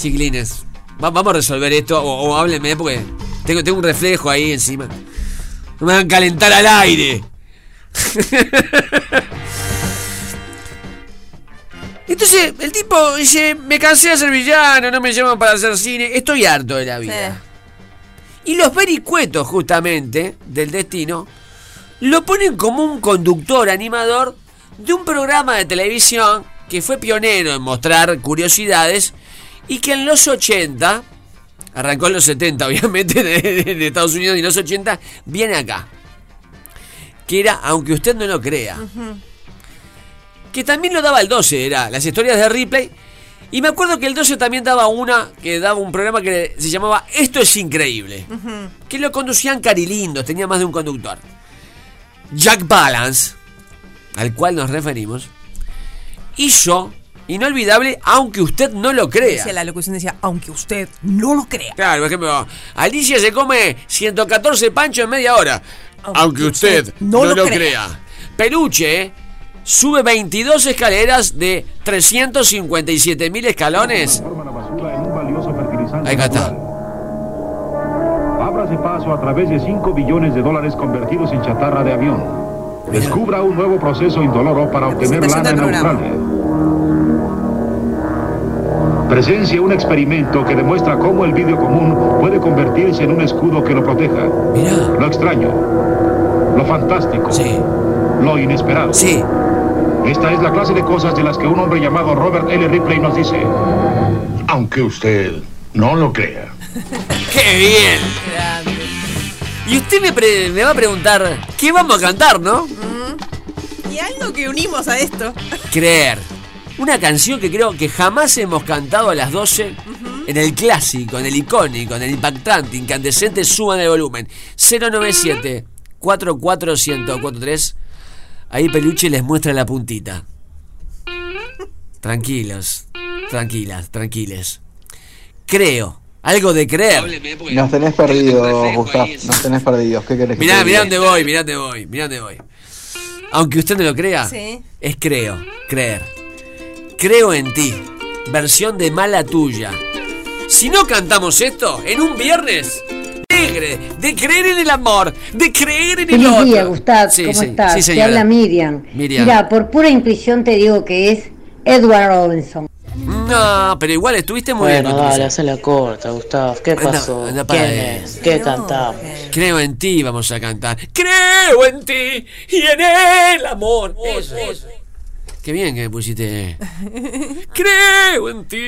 Chiquilines, va- vamos a resolver esto o, o háblenme porque tengo, tengo un reflejo ahí encima. No me van a calentar al aire. Entonces el tipo dice, me cansé de ser villano, no me llaman para hacer cine, estoy harto de la vida. Y los vericuetos justamente del destino lo ponen como un conductor animador de un programa de televisión que fue pionero en mostrar curiosidades y que en los 80, arrancó en los 70 obviamente de, de Estados Unidos y en los 80, viene acá. Que era, aunque usted no lo crea, que también lo daba el 12, era las historias de Ripley. Y me acuerdo que el 12 también daba una, que daba un programa que se llamaba Esto es increíble. Que lo conducían carilindos, tenía más de un conductor. Jack Balance, al cual nos referimos, hizo inolvidable, aunque usted no lo crea. Decía, la locución decía, aunque usted no lo crea. Claro, por ejemplo, Alicia se come 114 panchos en media hora. Aunque, usted, no, lo, crea. Peluche sube 22 escaleras de 357 mil escalones. Ahí está. Ábrase paso a través de 5 billones de dólares convertidos en chatarra de avión. Descubra un nuevo proceso indoloro para obtener lana en Australia. Presencia un experimento que demuestra cómo el vidrio común puede convertirse en un escudo que lo proteja. Lo extraño, lo fantástico, lo inesperado. Esta es la clase de cosas de las que un hombre llamado Robert L. Ripley nos dice. Aunque usted no lo crea. ¡Qué bien! Y usted me, pre- me va a preguntar, ¿qué vamos a cantar, no? Y algo que unimos a esto. Creer. Una canción que creo que jamás hemos cantado a las 12 en el clásico, en el icónico, en el impactante, incandescente, suban el volumen. 097 44143 Ahí Peluche les muestra la puntita. Tranquilos, tranquilas, tranquiles. Creo, algo de creer. Nos tenés perdidos, Gustavo. Nos tenés perdidos. ¿Qué querés que Mirá, te mirá dónde voy, mirá dónde voy, mirá dónde voy. Aunque usted no lo crea, Sí. es creo, creer. Creo en ti. Versión de mala tuya. Si no cantamos esto en un viernes alegre, de creer en el amor, de creer en el otro. día, Gustavo. Sí, ¿Cómo sí, estás? sí, Te habla Miriam. Miriam. Mira, por pura intuición te digo que es Edward Robinson. No, pero igual estuviste muy bien. Bueno, dale, hacela corta, Gustavo. ¿Qué Anda- pasó? ¿Quién es? ¿Qué cantamos? Creo en ti, vamos a cantar. Creo en ti y en el amor. Eso, eso. Qué bien que me pusiste. Creo en ti.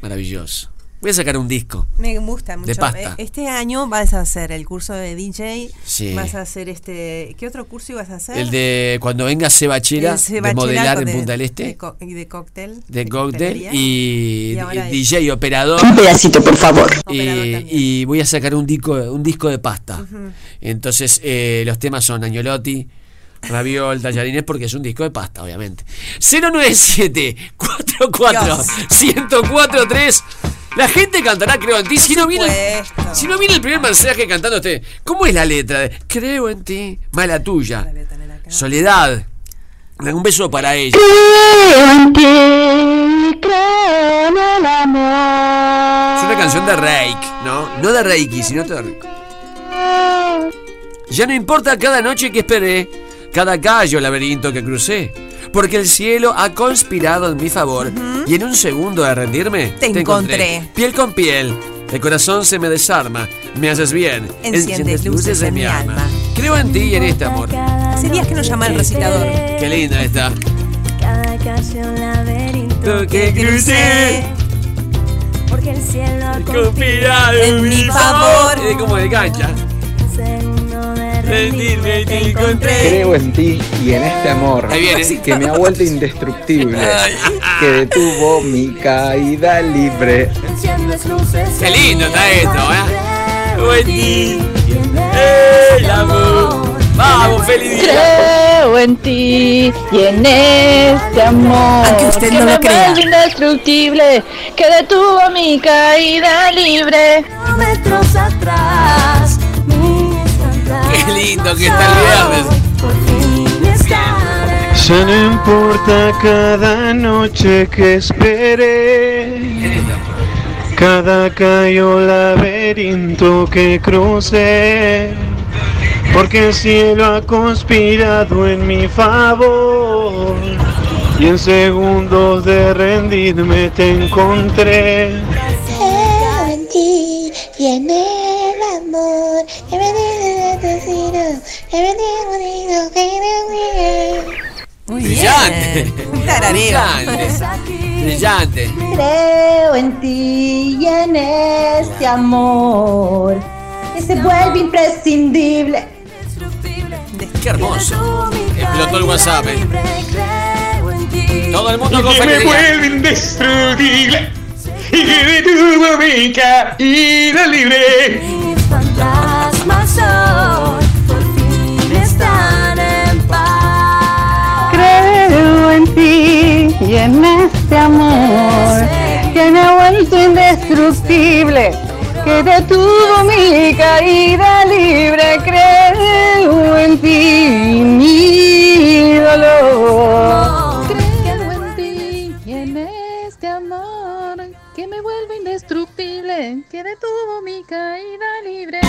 Maravilloso. Voy a sacar un disco. Me gusta mucho. De pasta. Eh, Este año vas a hacer el curso de DJ. Sí. Vas a hacer este. ¿Qué otro curso ibas a hacer? El de cuando venga Sebachela, El de modelar en de- Punta del De, Este, co- y de cóctel. de cóctel y, Y ahora y DJ operador. Un pedacito, por favor. Y, y voy a sacar un disco, un disco de pasta. Entonces, eh, los temas son Agnolotti, Raviol, Tallarines, porque es un disco de pasta, obviamente. 097 44 1043 La gente cantará Creo en ti. Si no, viene, si no viene el primer mensaje cantando usted, ¿cómo es la letra? de Creo en ti, mala tuya. Soledad. Un beso para ella. Creo en ti, creo en el amor. Es una canción de Reiki, ¿no? No de Reiki, sino de Reiki. Ya no importa cada noche que esperé, cada callo laberinto que crucé, porque el cielo ha conspirado en mi favor y en un segundo de rendirme Te encontré. Piel con piel, el corazón se me desarma, me haces bien, Enciendes luces en mi alma. Creo en ti y en este amor. Hace días que no llama el recitador. Qué linda esta. Cada canción laberinto que crucé. Porque el cielo ha Conspirado en mi favor. Es como de cancha. Te encontré. Creo en ti y en este amor Ahí viene. que me ha vuelto indestructible, que detuvo mi caída libre. Qué lindo está esto, ¿eh? Creo en ti, el amor. Vamos, feliz día. Creo en ti y en este amor Aunque usted que no me lo crea. indestructible, que detuvo mi caída libre. Kilómetros atrás, Qué lindo que está el viernes. Ya no importa cada noche que esperé, cada callo laberinto que crucé, porque el cielo ha conspirado en mi favor. Y en segundos de rendirme te encontré. Brillante. Brillante. Brillante. Creo en ti y en este amor que se vuelve imprescindible. Qué hermoso. Explotó el WhatsApp. eh. Todo el mundo con que me vuelve indestructible y que detuvo mi caída libre. fantasmas hoy por fin están. Creo en ti y en este amor que me ha vuelto indestructible, que detuvo mi caída libre. Creo en ti, mi dolor. Creo en ti y en este amor que me vuelve indestructible, que detuvo mi caída libre.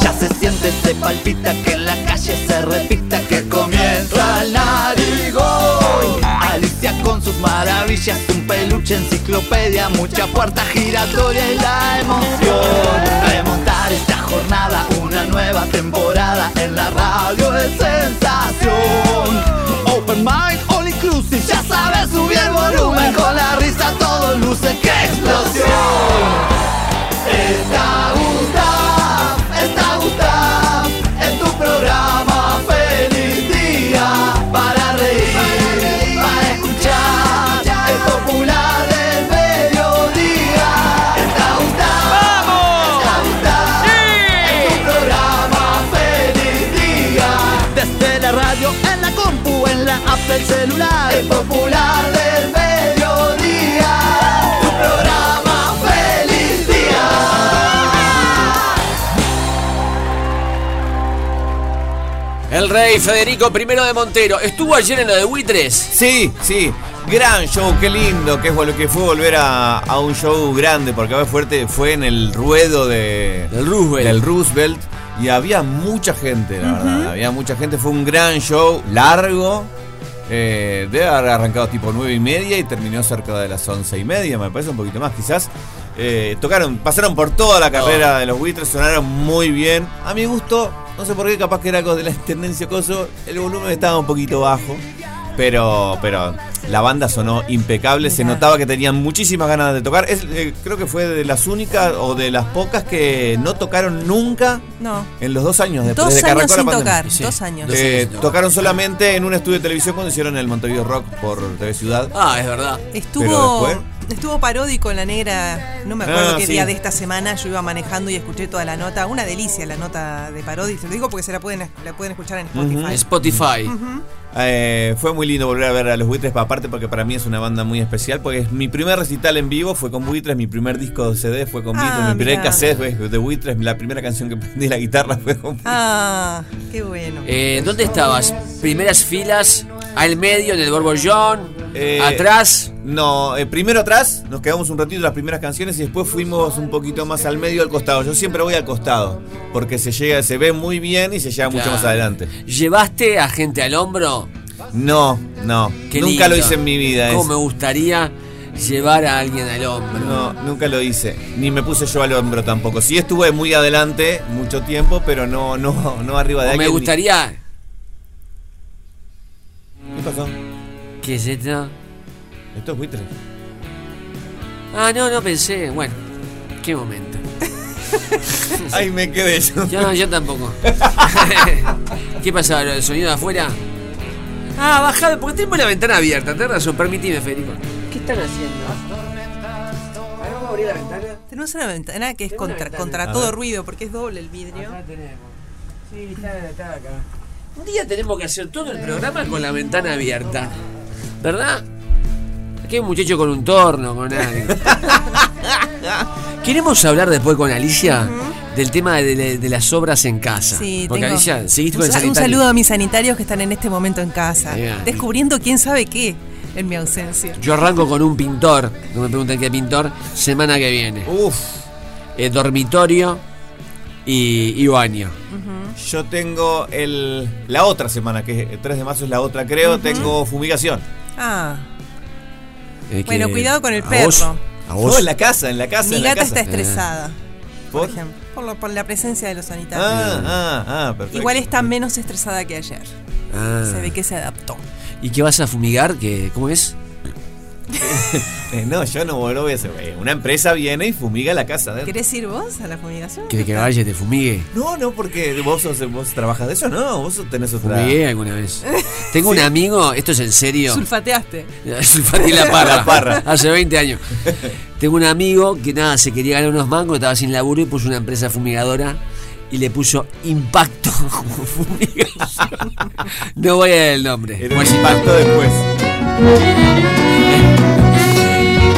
Ya se siente, se palpita que en la calle se repita que comienza el narigón. Alicia con sus maravillas, un peluche, enciclopedia, mucha puerta giratoria y la emoción. Remontar esta jornada, una nueva temporada en la radio es sensación. Open mind, all inclusive, ya sabes subir el volumen con la risa, todo luce, ¡qué explosión! Está rey Federico I de Montero. ¿Estuvo ayer en lo de Buitres? Sí, sí. Gran show, qué lindo, que es lo que fue volver a, a un show grande, porque Ave Fuerte fue en el ruedo de, Del Roosevelt. del Roosevelt y había mucha gente, la verdad. Había mucha gente, fue un gran show, largo. Eh, debe haber arrancado tipo nueve y media y terminó cerca de las once y media, me parece un poquito más quizás. Eh, tocaron, pasaron por toda la carrera de los buitres, sonaron muy bien. A mi gusto, no sé por qué, capaz que era algo de la intendencia coso, el volumen estaba un poquito bajo. Pero, pero la banda sonó impecable, se notaba que tenían muchísimas ganas de tocar. Es, eh, creo que fue de las únicas o de las pocas que no tocaron nunca No. en los dos años después Dos de que años arrancó la sin pandemia. tocar, dos años. Eh, tocaron solamente en un estudio de televisión cuando hicieron el Montevideo Rock por TV Ciudad. Ah, es verdad. Estuvo, después- estuvo paródico en la negra, no me acuerdo Ah, qué sí. día de esta semana, yo iba manejando y escuché toda la nota, una delicia la nota de Parodi, se lo digo porque se la pueden, la pueden escuchar en Spotify. Spotify. Eh, fue muy lindo volver a ver a los buitres, aparte porque para mí es una banda muy especial, porque es mi primer recital en vivo fue con buitres, mi primer disco de CD fue con Ah, buitres, mi primer cassette de buitres, la primera canción que prendí la guitarra fue con Ah, qué bueno. Eh, ¿Dónde estabas? ¿Primeras filas? ¿Al medio, en el borbollón? Eh, ¿Atrás? No, eh, primero atrás, nos quedamos un ratito las primeras canciones y después fuimos un poquito más al medio al costado. Yo siempre voy al costado, porque se llega, se ve muy bien y se llega mucho más adelante. ¿Llevaste a gente al hombro? No, no, Qué nunca lo hice en mi vida. ¿Cómo eso. me gustaría llevar a alguien al hombro? No, nunca lo hice. Ni me puse yo al hombro tampoco. Sí estuve muy adelante mucho tiempo, pero no, no, no arriba de O me alguien. ni- gustaría... ¿Qué pasó? ¿Qué es esto? Esto es buitre. Ah, no, no pensé. Bueno, qué momento. Ahí me quedé yo. Yo, yo tampoco. ¿Qué pasa? ¿El sonido de afuera? Ah, bajado, porque tenemos la ventana abierta. Tenés razón, permitime, Federico. ¿Qué están haciendo? Vamos a abrir la ventana. Tenemos una ventana que es contra, ventana. contra A todo ver. ruido porque es doble el vidrio. Acá tenemos. Sí, está, está acá. Un día tenemos que hacer todo el programa con la ventana abierta. ¿Verdad? Aquí hay un muchacho con un torno, con algo. Queremos hablar después con Alicia del tema de, de- de las obras en casa. Sí, Porque tengo- Alicia, seguís con un, el sa- un sanitario. saludo a mis sanitarios que están en este momento en casa, descubriendo quién sabe qué en mi ausencia. Yo arranco con un pintor, no me pregunten qué pintor, semana que viene. Uf. dormitorio y, y baño. Yo tengo el la otra semana, que es el 3 de marzo es la otra, creo, tengo fumigación. Ah, Bueno, que- cuidado con el ¿a perro. vos? ¿A vos? No, en la casa, en la casa. mi en la gata casa. está estresada, por, ¿Por? ejemplo, por, lo- por la presencia de los sanitarios. Ah, ah, ah, perfecto. Igual está menos estresada que ayer. Ah. Se ve que se adaptó. ¿Y qué vas a fumigar? ¿Qué, ¿Cómo es? Eh, no, yo no, no voy a hacer. eh, Una empresa viene y fumiga la casa. ¿eh? ¿Querés ir vos a la fumigación? ¿Quiere que vaya y te fumigue? No, no, porque vos, sos- vos trabajas de eso, no, vos tenés otra. Fumigué alguna vez. Tengo un amigo, esto es en serio. Sulfateaste. Sulfaté la parra. La parra. Hace 20 años. Tengo un amigo que nada, se quería ganar unos mangos, estaba sin laburo y puso una empresa fumigadora y le puso impacto. No voy a dar el nombre. Impacto después.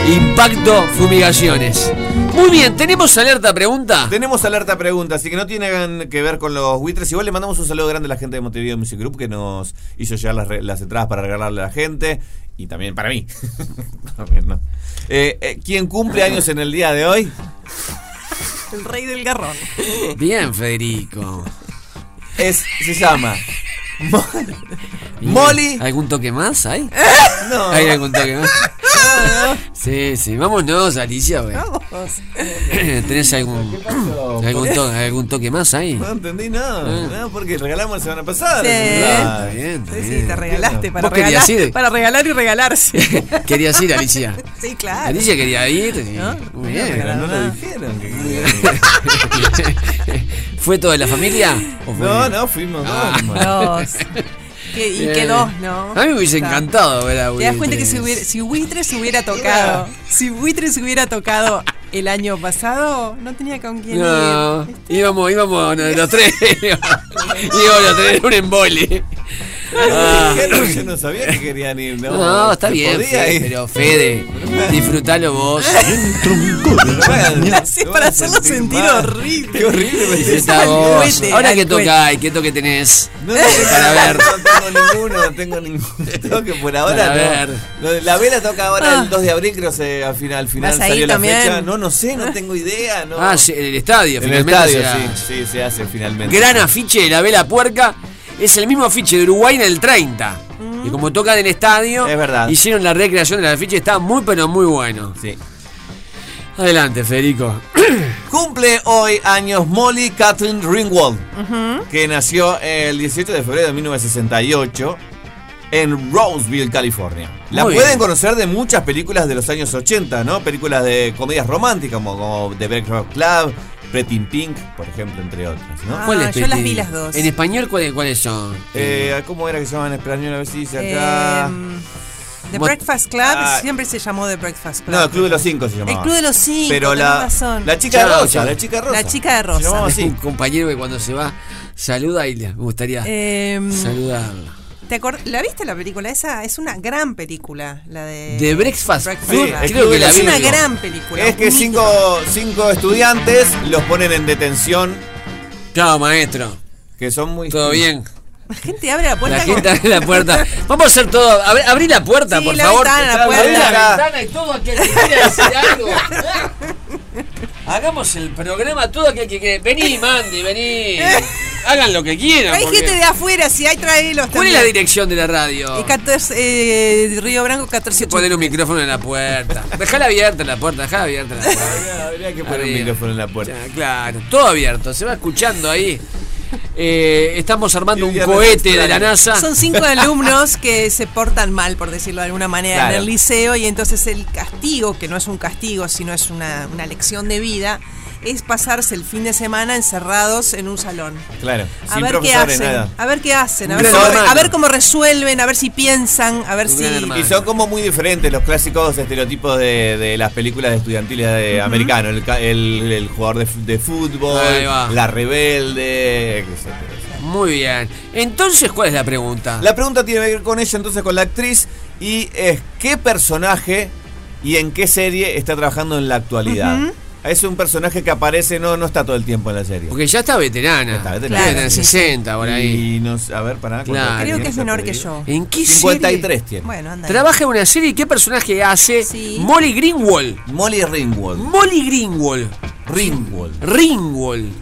Impacto fumigaciones. Muy bien, ¿tenemos alerta pregunta? Tenemos alerta pregunta, así que no tienen que ver con los buitres. Igual le mandamos un saludo grande a la gente de Montevideo Music Group que nos hizo llegar las, entradas para regalarle a la gente y también para mí. También, ¿no? Eh, eh, ¿Quién cumple años en el día de hoy? El rey del garrón. Bien, Federico. Es, se llama. Molly. ¿Algún toque más hay? No. ¿Hay algún toque más? Sí, sí, vámonos, Alicia. güey. Vamos. ¿Tenés algún, algún, to- algún toque más ahí? No entendí nada, Ah. no, porque regalamos la semana pasada. Sí. Ah, bien, Sí, te regalaste para ¿Vos querías regalar, ir? para regalar y regalarse. ¿Querías ir, Alicia? sí, claro. Alicia quería ir. ¿No? Muy No, bien. Pero no lo dijeron. ¿Fue toda la familia? ¿O fue- No, no, fuimos Ah. dos. nomás. Dos. ¿Qué- y qué dos, ¿no? A mí me hubiese encantado ver a Te das cuenta que Buitres. si, hubiera, si Buitre se hubiera tocado, si Buitre se hubiera tocado el año pasado, no tenía con quién No, ir. íbamos, íbamos los tres. íbamos los tres en un embole. Ah. Yo no sabía que querían ir. No, No, está bien, Fede, pero Fede, disfrutalo vos. Haces para hacerlo sentir horrible. Qué horrible me Disfruta vos. Ahora que toca, ¿y qué toque tenés? No, no, Para ver. No tengo ninguno, no tengo ningún toque por ahora. Para no. ver. La vela toca ahora Ah. el 2 de abril, creo que al final, al final ¿Vas a salió la también? fecha. No, no sé, no tengo idea. No. Ah, sí, en el estadio, en el finalmente. estadio, se sí, sí, se hace finalmente. Gran afiche de la vela puerca. Es el mismo afiche de Uruguay en el 30. Y como tocan en el estadio, Es verdad. hicieron la recreación del afiche. Está muy, pero muy bueno. Sí. Adelante, Federico. Cumple hoy años Molly Catherine Ringwald, que nació el 18 de febrero de 1968 en Roseville, California. La Muy pueden bien. conocer de muchas películas de los años 80, ¿no? Películas de comedias románticas como, como The Breakfast Club, Pretty in Pink, por ejemplo, entre otras, ¿no? Ah, ¿Cuál es, yo las vi las dos. En español, ¿cuáles, cuáles son? Eh, ¿Cómo era que se llamaban en español? A ver si dice acá. Em, The Breakfast Club Ah. siempre se llamó The Breakfast Club. no, el Club de los Cinco se llamaba. El Club de los Cinco, Pero la, razón. la chica de rosa, la chica de rosa. La chica de rosa. Se llamaba un compañero que cuando se va saluda y le me gustaría Em, saludarlo. ¿Te acor- ¿La viste la película? Esa es una gran película, la de... The Breakfast Breakfast Club, Club. el creo que la es vi. una gran película. Es que cinco, cinco estudiantes los ponen en detención, Chao, maestro. que son muy... ¿Todo bien? La gente abre la puerta. La con- gente abre la puerta. Vamos a hacer todo. Abrí, abrí la puerta, Sí, por la favor. ventana, la Abrí puerta. la ventana y todo aquel que quiera decir algo. Hagamos el programa todo aquel que quiera. Vení, Mandy, vení. Hagan lo que quieran. Hay porque- gente de afuera, si hay, traelos ¿Cuál es la dirección de la radio? Eh, 14, eh, Río Branco 14 Poner un micrófono en la puerta. Dejala abierta la puerta, dejala abierta la puerta. Habría, habría que poner un micrófono en la puerta. Ya, claro, todo abierto, se va escuchando ahí. Eh, estamos armando un cohete de la. NASA. Son cinco alumnos que se portan mal, por decirlo de alguna manera, Claro. en el liceo y entonces el castigo, que no es un castigo, sino es una, una lección de vida, es pasarse el fin de semana encerrados en un salón. Claro, A sin ver qué hacen, nada. a ver qué hacen, a ver, cómo, hermano. a ver cómo resuelven, a ver si piensan, a ver si... Y son como muy diferentes los clásicos estereotipos de, de las películas de estudiantiles de Ujú. americano. El, ca- el- el jugador de, fútbol, la rebelde, etcétera. Muy bien. Entonces, ¿cuál es la pregunta? La pregunta tiene que ver con ella, entonces con la actriz, y es ¿qué personaje y en qué serie está trabajando en la actualidad? Es un personaje que aparece, no, no está todo el tiempo en la serie. Porque ya está veterana. Está Debe veterana. tener 60 por ahí. Y nos, a ver, para Claro. Creo que es menor que yo. ¿En qué 53 serie? tiene. Bueno, anda. Trabaja en una serie y qué personaje hace Molly Greenwald. Molly Ringwald. Molly Greenwald. Ringwald. Ringwald.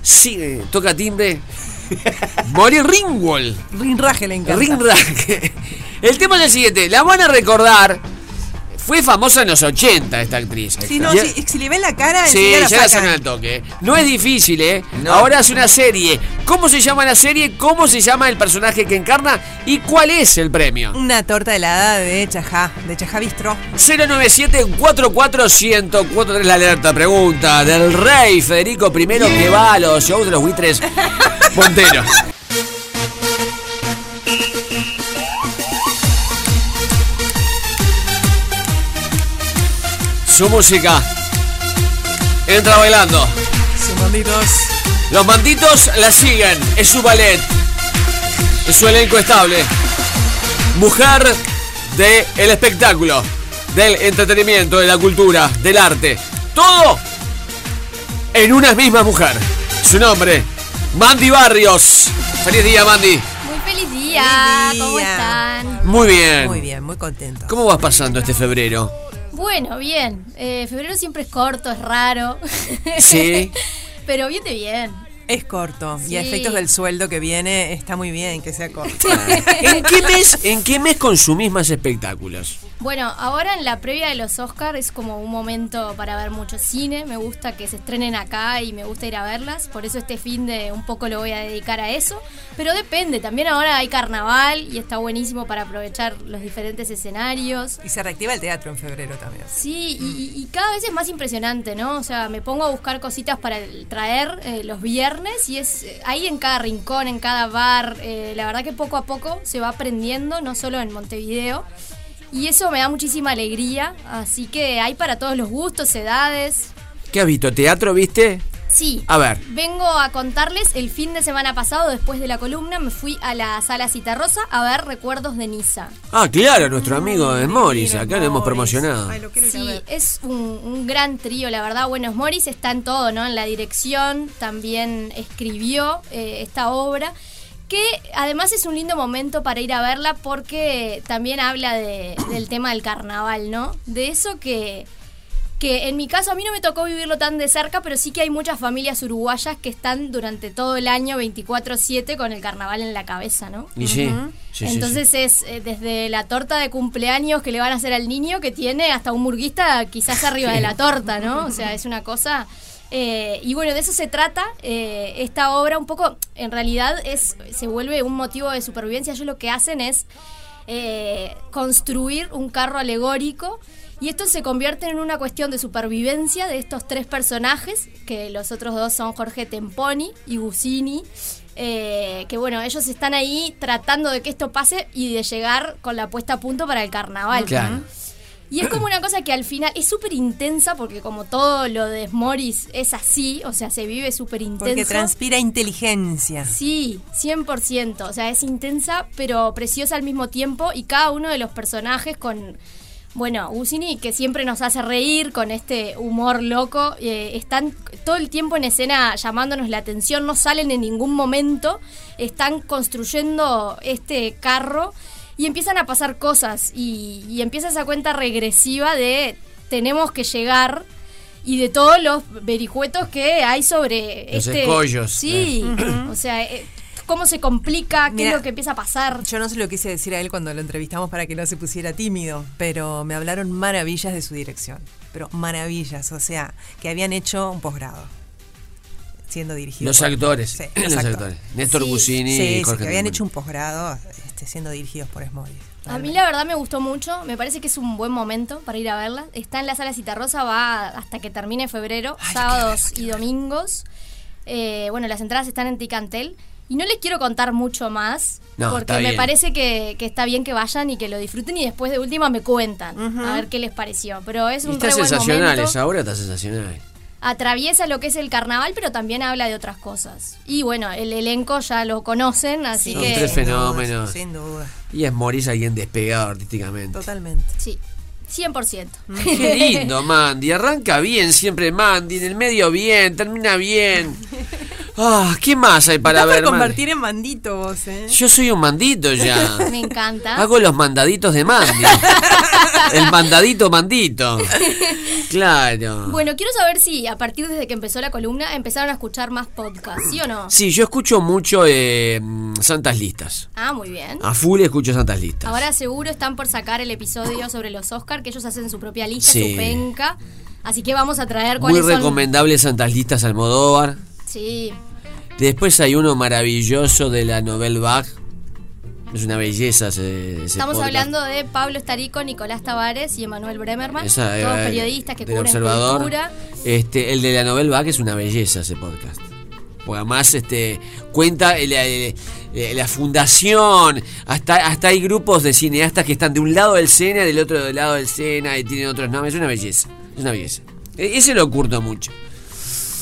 Sí, eh, toca timbre. Molly Ringwald. Rinraje le encanta. Rinraje. El tema es el siguiente. La van a recordar. Fue famosa en los 80 esta actriz. Si, no, si, si le ven la cara, Sí, la ya la sacan. al toque. No es difícil, ¿eh? Ahora hace una serie. ¿Cómo se llama la serie? ¿Cómo se llama el personaje que encarna? ¿Y cuál es el premio? Una torta helada de Chajá, de Chajá Bistro. 097-44143 la alerta. Pregunta del rey Federico I que va a los shows de los buitres Montero. Su música. Entra bailando. Sus banditos. Los banditos la siguen. Es su ballet. Es su elenco estable. Mujer del el espectáculo, del entretenimiento, de la cultura, del arte. Todo en una misma mujer. Su nombre, Mandy Barrios. Feliz día, Mandy. Muy feliz día. Feliz ¿Cómo día. están? Muy bien. Muy bien, muy contento. ¿Cómo vas pasando este febrero? Bueno, bien. Eh, febrero siempre es corto, es raro. Sí. Pero bien de bien. Es corto. Y a efectos del sueldo que viene, está muy bien que sea corto. ¿En qué mes, en qué mes consumís más espectáculos? Bueno, ahora en la previa de los Oscars es como un momento para ver mucho cine. Me gusta que se estrenen acá y me gusta ir a verlas. Por eso este fin de un poco lo voy a dedicar a eso. Pero depende, también ahora hay carnaval y está buenísimo para aprovechar los diferentes escenarios. Y se reactiva el teatro en febrero también. Sí, y, y- y cada vez es más impresionante, ¿no? O sea, me pongo a buscar cositas para el- traer eh, los viernes y es eh, ahí en cada rincón, en cada bar. eh, la verdad que poco a poco se va aprendiendo, no solo en Montevideo. Y eso me da muchísima alegría. Así que hay para todos los gustos, edades. ¿Qué has visto? ¿Teatro viste? Sí. A ver. Vengo a contarles, el fin de semana pasado, después de la columna, me fui a la sala Citarrosa a ver Recuerdos de Niza. Ah, claro, nuestro amigo de Morris. Acá lo hemos promocionado. Sí, es un, un gran trío, la verdad. Bueno, Morris está en todo, ¿no? En la dirección, también escribió eh, esta obra, que además es un lindo momento para ir a verla porque también habla de- del tema del carnaval, ¿no? De eso que, que en mi caso a mí no me tocó vivirlo tan de cerca, pero sí que hay muchas familias uruguayas que están durante todo el año 24/7 con el carnaval en la cabeza, ¿no? Y sí, sí, sí, Entonces es eh, desde la torta de cumpleaños que le van a hacer al niño que tiene hasta un murguista quizás arriba de la torta, ¿no? O sea, es una cosa... eh, y bueno, de eso se trata eh, esta obra un poco, en realidad es se vuelve un motivo de supervivencia. Ellos lo que hacen es eh, construir un carro alegórico y esto se convierte en una cuestión de supervivencia de estos tres personajes, que los otros dos son Jorge Temponi y Gusini, eh, que bueno, ellos están ahí tratando de que esto pase y de llegar con la puesta a punto para el carnaval. Claro. ¿no? Y es como una cosa que al final es súper intensa, porque como todo lo de Morris es así, o sea, se vive súper intenso. Porque transpira inteligencia. Sí, 100%. O sea, es intensa, pero preciosa al mismo tiempo. Y cada uno de los personajes con. Bueno, Gusini, que siempre nos hace reír con este humor loco, eh, están todo el tiempo en escena llamándonos la atención, no salen en ningún momento, están construyendo este carro y empiezan a pasar cosas y, y empieza esa cuenta regresiva de tenemos que llegar y de todos los vericuetos que hay sobre Los este escollos. sí o sea eh, cómo se complica qué Mira, es lo que empieza a pasar Yo no se lo quise decir a él cuando lo entrevistamos para que no se pusiera tímido, pero me hablaron maravillas de su dirección. Pero maravillas, o sea, que habían hecho un posgrado. siendo dirigido. Los por- actores. Sí, los actores. Néstor Sí, Busini sí, y sí, Jorge que habían hecho un posgrado este, siendo dirigidos por Smolly. A mí la verdad me gustó mucho, me parece que es un buen momento para ir a verla. Está en la sala Citarrosa, va hasta que termine febrero, sábados y domingos. Eh, bueno, las entradas están en Ticantel. Y no les quiero contar mucho más, No, porque está me parece que, que está bien que vayan y que lo disfruten y después de última me cuentan a ver qué les pareció. Pero es Y un está re buen sensacional, esa obra está sensacional. Atraviesa lo que es el carnaval, pero también habla de otras cosas. Y bueno, el elenco ya lo conocen, así Son que... tres fenómenos. Sin duda. Y es Morís alguien despegado artísticamente. Totalmente. Sí, 100%. Qué lindo, Mandy. Arranca bien siempre Mandy, en el medio bien, termina bien. Ah, ¿qué más hay para ver, Mandy? convertir en mandito vos, ¿eh? Yo soy un mandito ya. Me encanta. Hago los mandaditos de Mandy. El mandadito mandito. Claro. Bueno, quiero saber si a partir desde que empezó la columna empezaron a escuchar más podcasts, ¿sí o no? Sí, yo escucho mucho eh, Santas Listas. Ah, muy bien. A full escucho Santas Listas. Ahora seguro están por sacar el episodio sobre los Oscar, que ellos hacen su propia lista, Sí. su penca. Así que vamos a traer Muy cuáles son. recomendable Santas Listas Almodóvar. Sí. Después hay uno maravilloso de la Novel Bach. Es una belleza ese, ese Estamos podcast. hablando de Pablo Estarico, Nicolás Tavares y Emanuel Bremerman, Esa, todos eh, periodistas que cubren Observador. cultura. Este, el de la Novel Bach es una belleza ese podcast. Porque además este, cuenta la fundación, hasta, hasta hay grupos de cineastas que están de un lado del Sena, del otro lado del Sena y tienen otros nombres. Es una belleza, es una belleza. E- Ese lo curto mucho.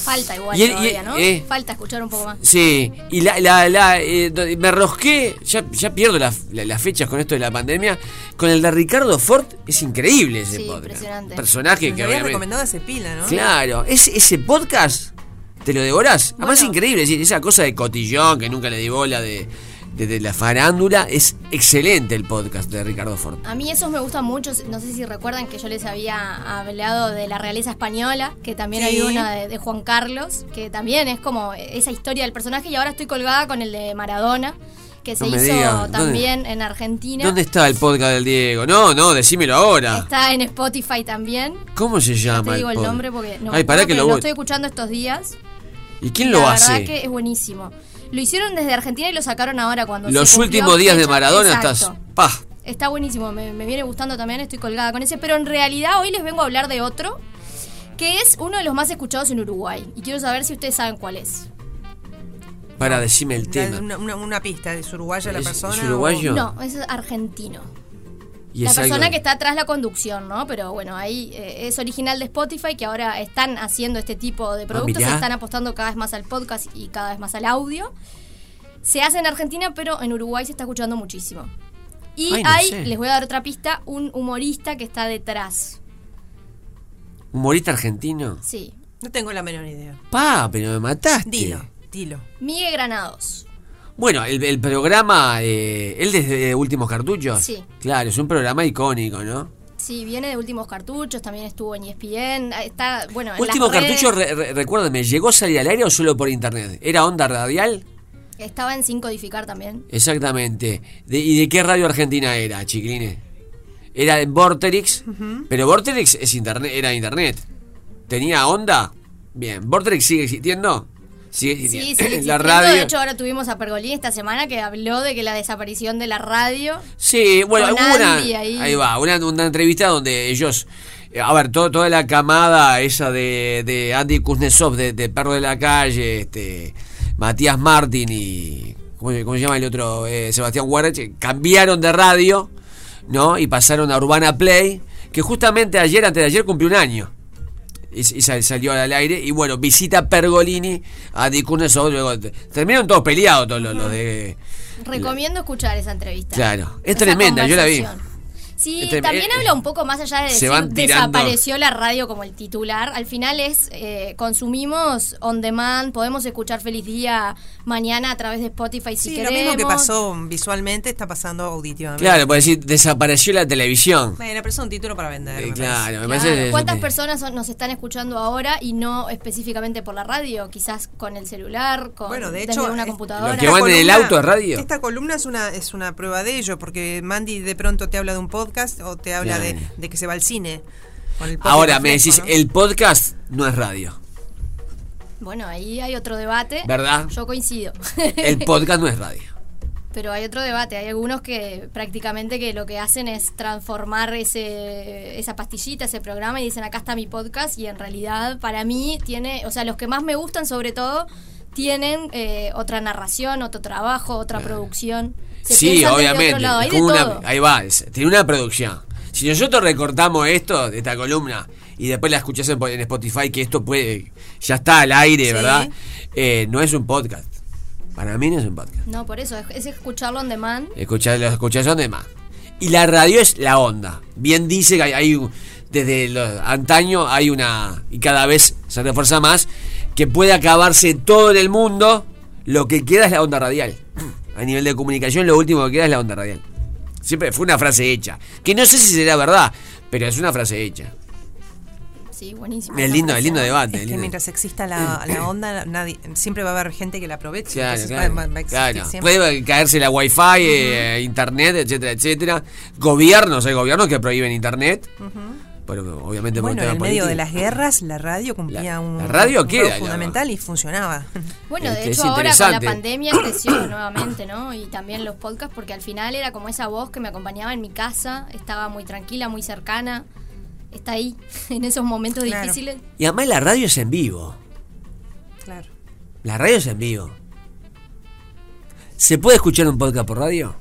Falta igual Y el- y todavía, ¿no? eh. Falta escuchar un poco más. Sí, y la, la, la, eh, me rosqué, ya, ya pierdo la- la- las fechas con esto de la pandemia, con el de Ricardo Ford, es increíble ese Sí, podcast. impresionante. Personaje que obviamente- recomendado ese pila, ¿no? Claro, ese, ese podcast te lo devorás. Además es increíble, sí, esa cosa de cotillón que nunca le di bola de, de, de la farándula, es excelente el podcast de Ricardo Ford. A mí esos me gustan mucho. No sé si recuerdan que yo les había hablado de la realeza española, que también Sí. hay una de, de Juan Carlos, que también es como esa historia del personaje. Y ahora estoy colgada con el de Maradona, que se No hizo diga, ¿dónde- también en Argentina. ¿Dónde está el podcast del Diego? No, no, decímelo ahora. Está en Spotify también. ¿Cómo se llama? Te digo el nombre porque no, Ay, pará no, que pero lo lo estoy escuchando estos días. ¿Y quién y lo la hace? verdad que es buenísimo. Lo hicieron desde Argentina y lo sacaron ahora cuando Los se últimos días de. Maradona Exacto. estás. ¡Pah! Está buenísimo, me, me viene gustando también, estoy colgada con ese, pero en realidad hoy les vengo a hablar de otro, que es uno de los más escuchados en Uruguay. Y quiero saber si ustedes saben cuál es. Para decirme el tema. Una, una- una pista, ¿es uruguaya la ¿Es- persona? es uruguayo? No, es argentino. Y la es persona algo- que está atrás la conducción, ¿no? Pero bueno, ahí eh, es original de Spotify, que ahora están haciendo este tipo de productos, mirá. están apostando cada vez más al podcast y cada vez más al audio. Se hace en Argentina, pero en Uruguay se está escuchando muchísimo. Y Ay, no hay, sé. les voy a dar otra pista, un humorista que está detrás. ¿Humorista argentino? Sí. No tengo la menor idea. Pa, pero me mataste. Dilo, dilo. Miguel Granados. Bueno, el, el programa, eh, ¿él desde Últimos Cartuchos? Sí. Claro, es un programa icónico, ¿no? Sí, viene de Últimos Cartuchos, también estuvo en ESPN, está, bueno, en Últimos las redes, Cartuchos, re- re- recuérdame, ¿llegó a salir al aire o solo por internet? ¿Era onda radial? estaba en Sin Codificar también. Exactamente. De- ¿Y de qué radio argentina era, chiquiline? Era en Vorterix, pero Vorterix es internet, era internet. ¿Tenía onda? Bien, ¿Vorterix sigue existiendo? Sí, sí, la radio. De hecho, ahora tuvimos a Pergolini esta semana que habló de que la desaparición de la radio. Sí, bueno, hubo una, ahí. ahí va, una, una entrevista donde ellos, eh, a ver, todo- toda la camada esa de, de Andy Kuznetsov, de, de Perro de la Calle, este, Matías Martín y, ¿cómo, se- cómo se llama el otro? Eh, Sebastián Huarech, cambiaron de radio, ¿no? Y pasaron a Urbana Play, que justamente ayer, antes de ayer, cumplió un año. Y, y sal- salió al aire. Y bueno, visita Pergolini a Kuznetsov. Luego, terminaron todos peleados, todos los, los de... Recomiendo escuchar esa entrevista. Claro, es Esa tremenda, yo la vi. Sí, Este, también eh, habla un poco más allá de decir desapareció la radio como el titular. Al final es eh, consumimos on demand, podemos escuchar Feliz Día mañana a través de Spotify si Sí, queremos. lo mismo que pasó visualmente está pasando auditivamente. Claro, puede decir, desapareció la televisión. Bueno, pero es un título para vender. Eh, me claro, parece. me Claro, parece eso ¿Cuántas personas son- nos están escuchando ahora y no específicamente por la radio? Quizás con el celular, con Bueno, de desde hecho, una computadora. Los que van en el auto es radio. Esta columna es una, es una prueba de ello, porque Mandy de pronto te habla de un podcast o te habla de, que se va al cine. con el podcast Ahora me fresco, decís, ¿no? el podcast no es radio. Bueno, ahí hay otro debate. ¿Verdad? Yo coincido. El podcast no es radio. Pero hay otro debate, hay algunos que prácticamente que lo que hacen es transformar ese, esa pastillita, ese programa y dicen acá está mi podcast y en realidad para mí tiene, o sea, los que más me gustan sobre todo tienen eh, otra narración, otro trabajo, otra producción. Se Sí, obviamente. lado, hay una- ahí va, es- tiene una producción. Si nosotros recortamos esto de esta columna y después la escuchás en, en Spotify, que esto puede, ya está al aire, Sí. ¿verdad? Eh, no es un podcast. Para mí no es un podcast. No, por eso, es, es escucharlo on demand. Escuchar, lo escuchás donde más. Y la radio es la onda. Bien dice que hay, hay desde los antaño hay una, y cada vez se refuerza más, que puede acabarse todo en el mundo, lo que queda es la onda radial. A nivel de comunicación lo último que queda es la onda radial. Siempre fue una frase hecha, que no sé si será verdad, pero es una frase hecha. Sí, buenísimo. Es lindo, es lindo debate. Es que lindo. mientras exista la, la onda, nadie, siempre va a haber gente que la aproveche. Claro, Entonces claro, va- va a existir claro. Puede caerse la wifi, eh, internet, etcétera, etcétera. Gobiernos, hay gobiernos que prohíben internet. Pero obviamente por Bueno, en el medio de las guerras, la radio cumplía un, la radio un queda, rol la- fundamental y funcionaba. Bueno, Es de hecho ahora con la pandemia creció nuevamente, ¿no? Y también los podcasts, porque al final era como esa voz que me acompañaba en mi casa, estaba muy tranquila, muy cercana, está ahí, en esos momentos Claro. difíciles. Y además la radio es en vivo. Claro. La radio es en vivo. ¿Se puede escuchar un podcast por radio?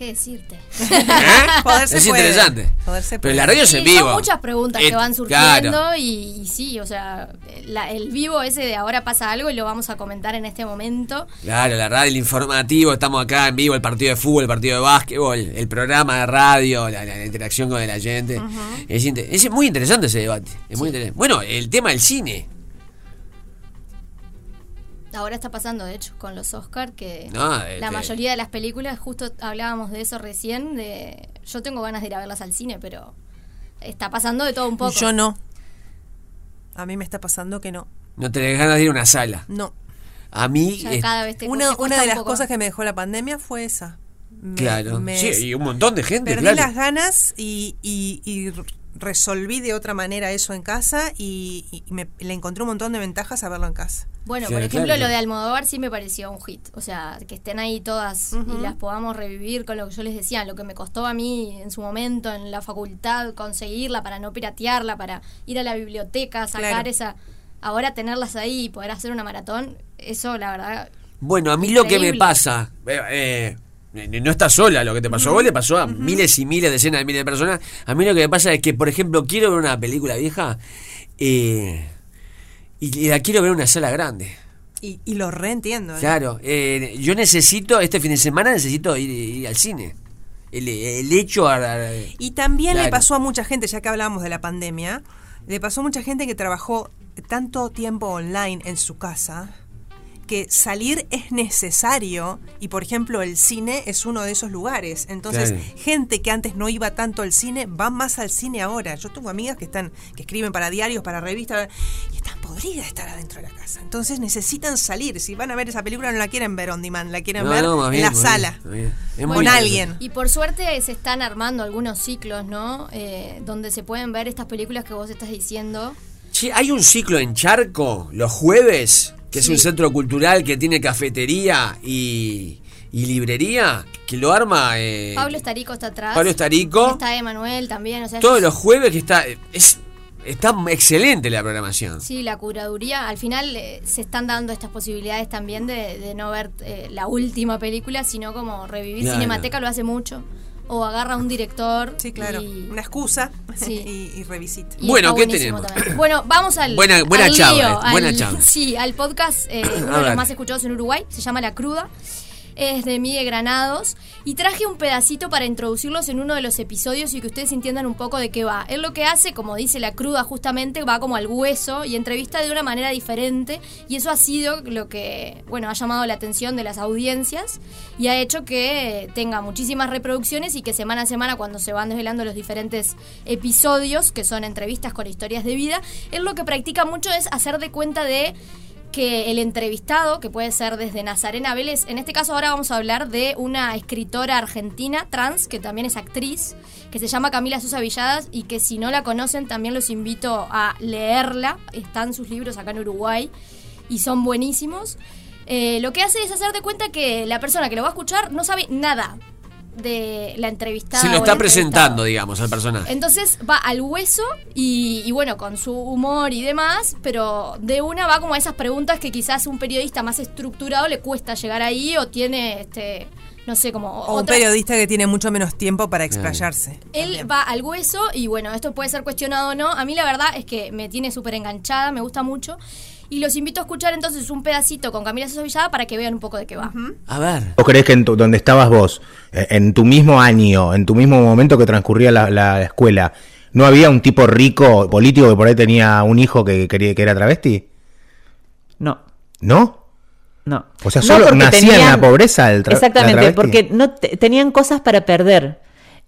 ¿Qué decirte? Se es puede. interesante. Pero puede. la radio es Sí, en vivo. Son muchas preguntas Eh, que van surgiendo claro. y, y sí, o sea, la- el vivo ese de ahora pasa algo y lo vamos a comentar en este momento. Claro, la radio, el informativo, estamos acá en vivo, el partido de fútbol, el partido de básquetbol, el programa de radio, la, la interacción con la gente. es, muy interesante ese debate. Es muy interesante. Bueno, el tema del cine. Ahora está pasando, de hecho, con los Oscar que No, la este- mayoría de las películas, justo hablábamos de eso recién, de yo tengo ganas de ir a verlas al cine, pero está pasando de todo un poco. Yo no. A mí me está pasando que no. No tenés ganas de ir a una sala. No. A mí, eh, cada vez te Una, una de un las poco. cosas que me dejó la pandemia fue esa. Me- claro. me- Sí, y un montón de gente, Perdí claro. las ganas y, y- y resolví de otra manera eso en casa y, y me, le encontré un montón de ventajas a verlo en casa. Bueno, Sí, por ejemplo, claro. lo de Almodóvar sí me pareció un hit. O sea, que estén ahí todas y las podamos revivir con lo que yo les decía, lo que me costó a mí en su momento en la facultad conseguirla para no piratearla, para ir a la biblioteca, sacar Claro. esa. Ahora tenerlas ahí y poder hacer una maratón, eso la verdad. Bueno, a mí lo que me pasa, eh, eh, no está sola, lo que te pasó a vos le pasó a miles y miles, decenas de miles de personas. A mí lo que me pasa es que, por ejemplo, quiero ver una película vieja eh, y, la quiero ver en una sala grande. Y, y lo reentiendo. ¿eh? Claro, eh, yo necesito, este fin de semana necesito ir, ir al cine. El, el hecho... a- a- Y también le pasó a mucha gente, ya que hablábamos de la pandemia, le pasó a mucha gente que trabajó tanto tiempo online en su casa que salir es necesario y por ejemplo el cine es uno de esos lugares. Entonces, Claro. gente que antes no iba tanto al cine va más al cine ahora. Yo tengo amigas que están que escriben para diarios, para revistas y están podridas de estar adentro de la casa. Entonces necesitan salir. Si van a ver esa película no la quieren ver on demand, la quieren No, ver no, en bien, la sala. bien, bien. Con alguien. Y por suerte se están armando algunos ciclos, ¿no? Eh, donde se pueden ver estas películas que vos estás diciendo. Che, hay un ciclo en Charco los jueves, que es un centro cultural que tiene cafetería y, y librería, que lo arma eh, Pablo Estarico está atrás. Pablo Estarico. Está Emanuel también. O sea, todos los jueves que está... Es, está excelente la programación. Sí, la curaduría. Al final eh, se están dando estas posibilidades también de, de no ver eh, la última película, sino como revivir. Cinemateca lo hace mucho. O agarra a un director. Sí, claro. y- Una excusa Sí. y, y revisita. y Bueno, ¿qué tenemos? también. Bueno, vamos al. Buena- buena al charla, lío, buena al-. Sí, al podcast, eh, uno de los más escuchados en Uruguay, se llama La Cruda. Es de Miguel Granados. Y traje un pedacito para introducirlos en uno de los episodios y que ustedes entiendan un poco de qué va. Él lo que hace, como dice La Cruda, justamente va como al hueso y entrevista de una manera diferente. Y eso ha sido lo que, bueno, ha llamado la atención de las audiencias y ha hecho que tenga muchísimas reproducciones y que semana a semana, cuando se van desvelando los diferentes episodios, que son entrevistas con historias de vida, él lo que practica mucho es hacer de cuenta de que el entrevistado, que puede ser desde Nazarena Vélez, en este caso ahora vamos a hablar de una escritora argentina trans, que también es actriz, que se llama Camila Sosa Villadas y que si no la conocen también los invito a leerla. Están sus libros acá en Uruguay y son buenísimos. Eh, lo que hace es hacer de cuenta que la persona que lo va a escuchar no sabe nada de la entrevistada. Se lo está presentando, digamos, al personaje. Entonces va al hueso y, y bueno, con su humor y demás, pero de una va como a esas preguntas que quizás un periodista más estructurado le cuesta llegar ahí o tiene, este, no sé, como O un periodista que tiene mucho menos tiempo para explayarse. Él va al hueso y bueno, esto puede ser cuestionado o no. A mí la verdad es que me tiene súper enganchada, me gusta mucho. Y los invito a escuchar entonces un pedacito con Camila Sosa Villada para que vean un poco de qué va. A ver. ¿Vos crees que en tu- donde estabas vos, eh, en tu mismo año, en tu mismo momento que transcurría la, la escuela, no había un tipo rico político que por ahí tenía un hijo que quería que era travesti? No. ¿No? No. O sea, No, solo porque nacía en la pobreza el tra- la Exactamente, porque no te- tenían cosas para perder.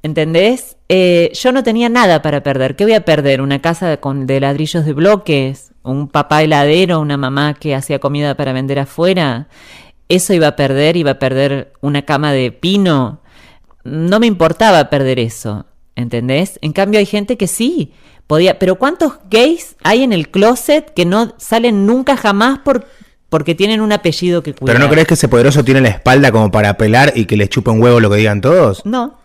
¿Entendés? Eh, yo no tenía nada para perder. ¿Qué voy a perder? ¿Una casa con, de ladrillos de bloques? ¿Un papá heladero? ¿Una mamá que hacía comida para vender afuera? Eso iba a perder, iba a perder una cama de pino. No me importaba perder eso, ¿entendés? En cambio hay gente que sí podía. Pero ¿cuántos gays hay en el closet que no salen nunca jamás por, porque tienen un apellido que cuidar? ¿Pero no crees que ese poderoso tiene la espalda como para apelar y que les chupe un huevo lo que digan todos? No.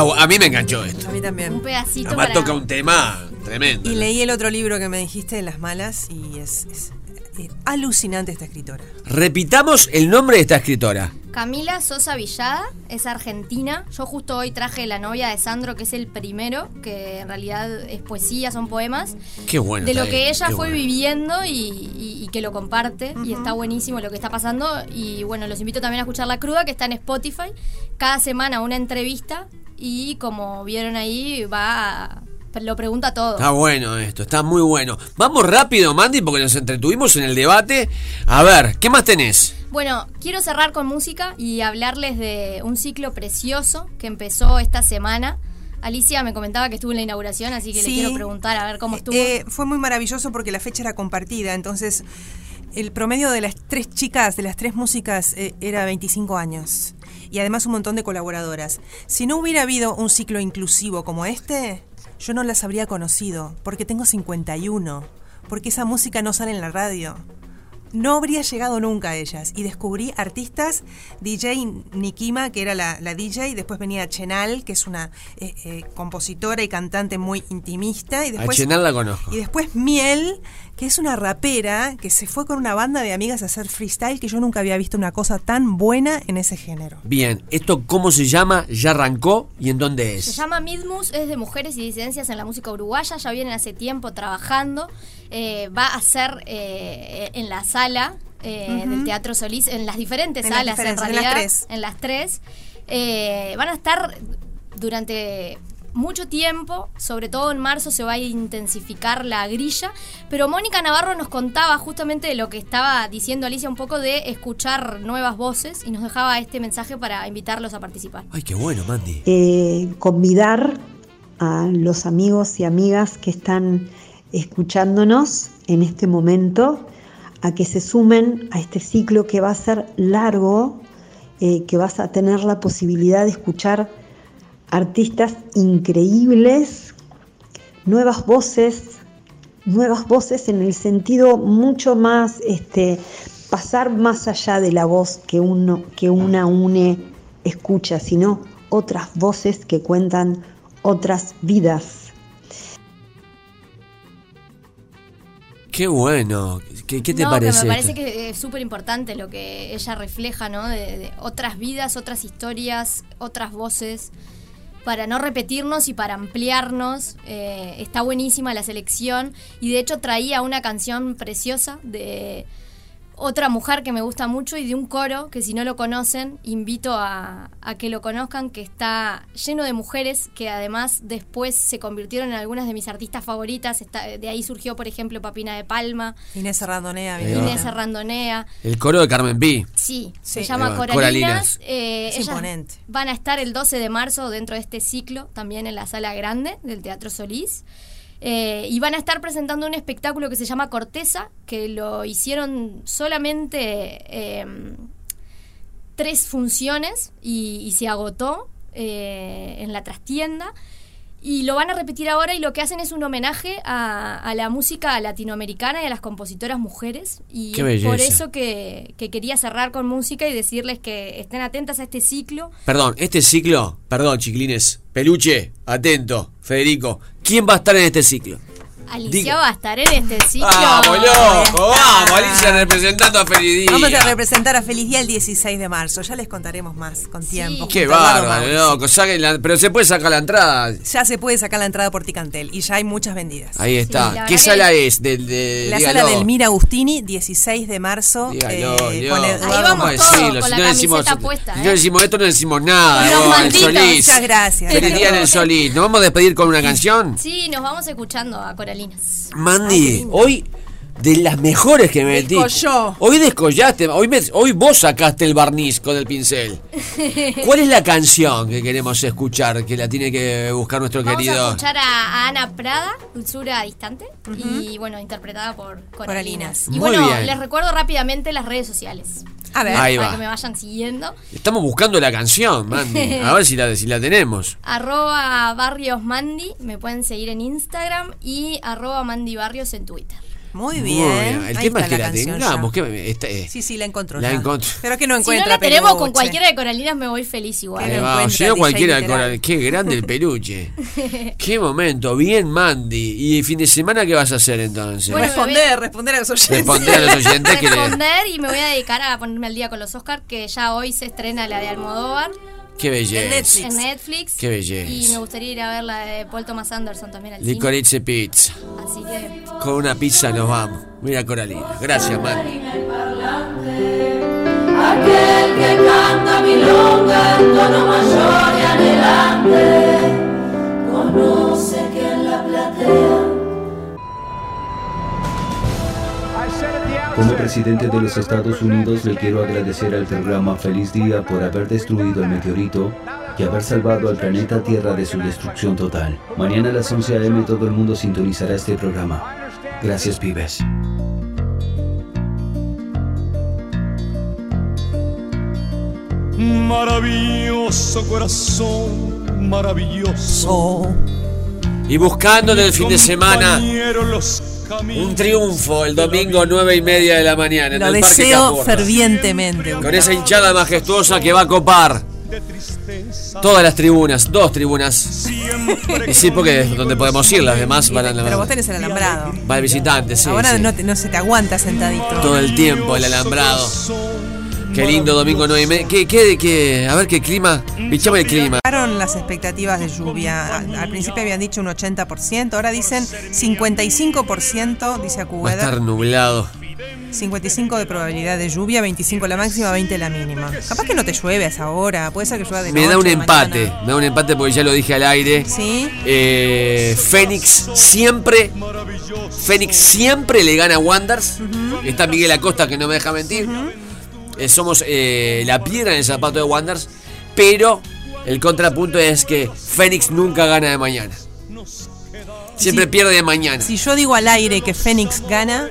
Está a mí me enganchó esto. A mí también. Un pedacito Además para... toca un tema tremendo. Y leí el otro libro que me dijiste de las malas y es, es, eh, alucinante esta escritora. Repitamos el nombre de esta escritora. Camila Sosa Villada es argentina. Yo justo hoy traje La novia de Sandro, que es el primero, que en realidad es poesía, son poemas. Qué bueno. de lo que ahí, ella qué fue bueno. viviendo y, y- y que lo comparte. Y está buenísimo lo que está pasando. Y bueno, los invito también a escuchar La Cruda, que está en Spotify. Cada semana una entrevista. Y como vieron ahí, va. a- lo pregunta todo. Está bueno esto, está muy bueno. Vamos rápido, Mandy, porque nos entretuvimos en el debate. A ver, ¿qué más tenés? Bueno, quiero cerrar con música y hablarles de un ciclo precioso que empezó esta semana. Alicia me comentaba que estuvo en la inauguración, así que Sí. le quiero preguntar a ver cómo estuvo. Eh, fue muy maravilloso porque la fecha era compartida, entonces el promedio de las tres chicas, de las tres músicas, eh, era 25 años. Y además un montón de colaboradoras. Si no hubiera habido un ciclo inclusivo como este, yo no las habría conocido, porque tengo 51, porque esa música no sale en la radio. No habría llegado nunca a ellas. Y descubrí artistas, DJ Nikima, que era la, la DJ, después venía Chenal, que es una eh, eh, compositora y cantante muy intimista. Y A después, Chenal la conozco. y después Miel, que es una rapera que se fue con una banda de amigas a hacer freestyle, que yo nunca había visto una cosa tan buena en ese género. Bien, ¿esto cómo se llama? ¿Ya arrancó? ¿Y en dónde Se es? llama Midmus, es de mujeres y disidencias en la música uruguaya, ya vienen hace tiempo trabajando. Eh, va a ser eh, en la sala eh, del Teatro Solís, en las diferentes En las salas en diferentes, en realidad. las tres. En las tres. Eh, van a estar durante mucho tiempo, sobre todo en marzo se va a intensificar la grilla, pero Mónica Navarro nos contaba justamente de lo que estaba diciendo Alicia un poco de escuchar nuevas voces y nos dejaba este mensaje para invitarlos a participar. Ay, qué bueno, Mandy. eh, convidar a los amigos y amigas que están escuchándonos en este momento a que se sumen a este ciclo que va a ser largo, eh, que vas a tener la posibilidad de escuchar artistas increíbles, nuevas voces, nuevas voces en el sentido mucho más, este, pasar más allá de la voz que uno, que una une escucha, sino otras voces que cuentan otras vidas. Qué bueno. ¿Qué, qué te no, parece? Me parece esto? que es súper importante lo que ella refleja, ¿no? De, de otras vidas, otras historias, otras voces. Para no repetirnos y para ampliarnos. Eh, está buenísima la selección. Y de hecho traía una canción preciosa de otra mujer que me gusta mucho y de un coro que si no lo conocen, invito a, a que lo conozcan, que está lleno de mujeres que además después se convirtieron en algunas de mis artistas favoritas. Está- de ahí surgió, por ejemplo, Papina de Palma. Inés va. Inés Arrandonea. El coro de Carmen B. Sí, se llama Coralinas. Coralinas. Eh, Es ellas imponente. Van a estar el 12 de marzo dentro de este ciclo, también en la sala grande del Teatro Solís. Eh, y van a estar presentando un espectáculo que se llama Corteza, que lo hicieron solamente eh, tres funciones y, y se agotó eh, en la trastienda. Y lo van a repetir ahora y lo que hacen es un homenaje a, a la música latinoamericana y a las compositoras mujeres. Y Qué es por eso que, que quería cerrar con música y decirles que estén atentas a este ciclo. Perdón, este ciclo, perdón, chiquilines. Peluche, atento, Federico. ¿Quién va a estar en este ciclo? Alicia Diga. va a estar en este ciclo. ¡Vamos, loco! ¡Vamos! Alicia representando a Feliz Día. Vamos a representar a Feliz Día el 16 de marzo. Ya les contaremos más con tiempo. ¡Qué a bárbaro, loco! La- pero se puede sacar la entrada. Ya se puede sacar la entrada por Ticantel y ya hay muchas vendidas. Ahí está. ¿Qué sala que- es? Del, de, La dígalo. sala del Mira Agustini, 16 de marzo. Dígalo, eh, con Ahí vamos todos, decirlo, con si la no decimos, camiseta puesta, si ¿eh? no decimos esto, no decimos nada. Vos, el. Solís. Muchas gracias. Feliz día en el Solís. ¿Nos vamos a despedir con una canción? Sí, nos vamos escuchando a Mandy, hoy de las mejores que me metí. Descolló. Hoy descollaste, hoy, me- hoy vos sacaste el barniz con el pincel. ¿Cuál es la canción que queremos escuchar? Que la tiene que buscar nuestro Vamos a querido. escuchar a, a Ana Prada, Dulzura Distante, y bueno, interpretada por Coralinas. Y Muy bueno, bien. les recuerdo rápidamente las redes sociales. A ver. Ahí para va. que me vayan siguiendo. Estamos buscando la canción, Mandy. A ver si la, si la tenemos. Arroba Barrios Mandy, me pueden seguir en Instagram y arroba Mandy Barrios en Twitter. Muy Muy bien. El Ahí tema es que la, canción tengamos. que- esta- eh, Sí, sí, la encontró. La encontró. Pero que no Si no encuentra la tenemos con cualquiera de Coralinas me voy feliz igual. Va, si DJ cualquiera literal. con- Qué grande el peluche. Qué momento. Bien, Mandy. ¿Y fin de semana qué vas a hacer entonces? Bueno, responder, responder a los oyentes. Responder a los oyentes Responder y me voy a dedicar a ponerme al día con los Oscars, que ya hoy se estrena la de Almodóvar. Qué belleza. En Netflix. Qué belleza. Y me gustaría ir a ver la de Paul Thomas Anderson también al cine. Licorice Pizza. Así que Con una pizza nos vamos. Mira, Coralina. Gracias, Mandy. Aquel que canta milonga en tono mayor y anhelante conoce que en la platea Como presidente de los Estados Unidos le quiero agradecer al programa Feliz Día por haber destruido el meteorito y haber salvado al planeta Tierra de su destrucción total. Mañana a las 11 a.m. todo el mundo sintonizará este programa. Gracias, pibes. Maravilloso corazón, maravilloso. Y buscando en el fin de semana un triunfo el domingo 9 y media de la mañana en Lo el Parque deseo fervientemente. Con esa hinchada majestuosa que va a copar todas las tribunas, dos tribunas. Y sí, porque es donde podemos ir, las demás van a Pero vos tenés el alambrado. va el visitante, sí. Ahora sí. No, te- no se te aguanta sentadito. Todo el tiempo el alambrado. Qué lindo domingo 9 y media. ¿Qué, qué, qué? A ver qué clima. Bichame el clima. Bajaron las expectativas de lluvia. Al principio habían dicho un 80%, ahora dicen 55%, dice Va a Acuweather. estar nublado. 55 de probabilidad de lluvia, 25 la máxima, 20 la mínima. Capaz que no te llueve a esa hora, puede ser que llueva de Me da un de empate. mañana. Me da un empate porque ya lo dije al aire. Sí. Eh, Fénix siempre. Fénix siempre le gana a Wanders. Está Miguel Acosta que no me deja mentir. Eh, somos eh, la piedra en el zapato de Wanders. Pero el contrapunto es que Fénix nunca gana de mañana. Siempre Sí. pierde de mañana. Si yo digo al aire que Fénix gana,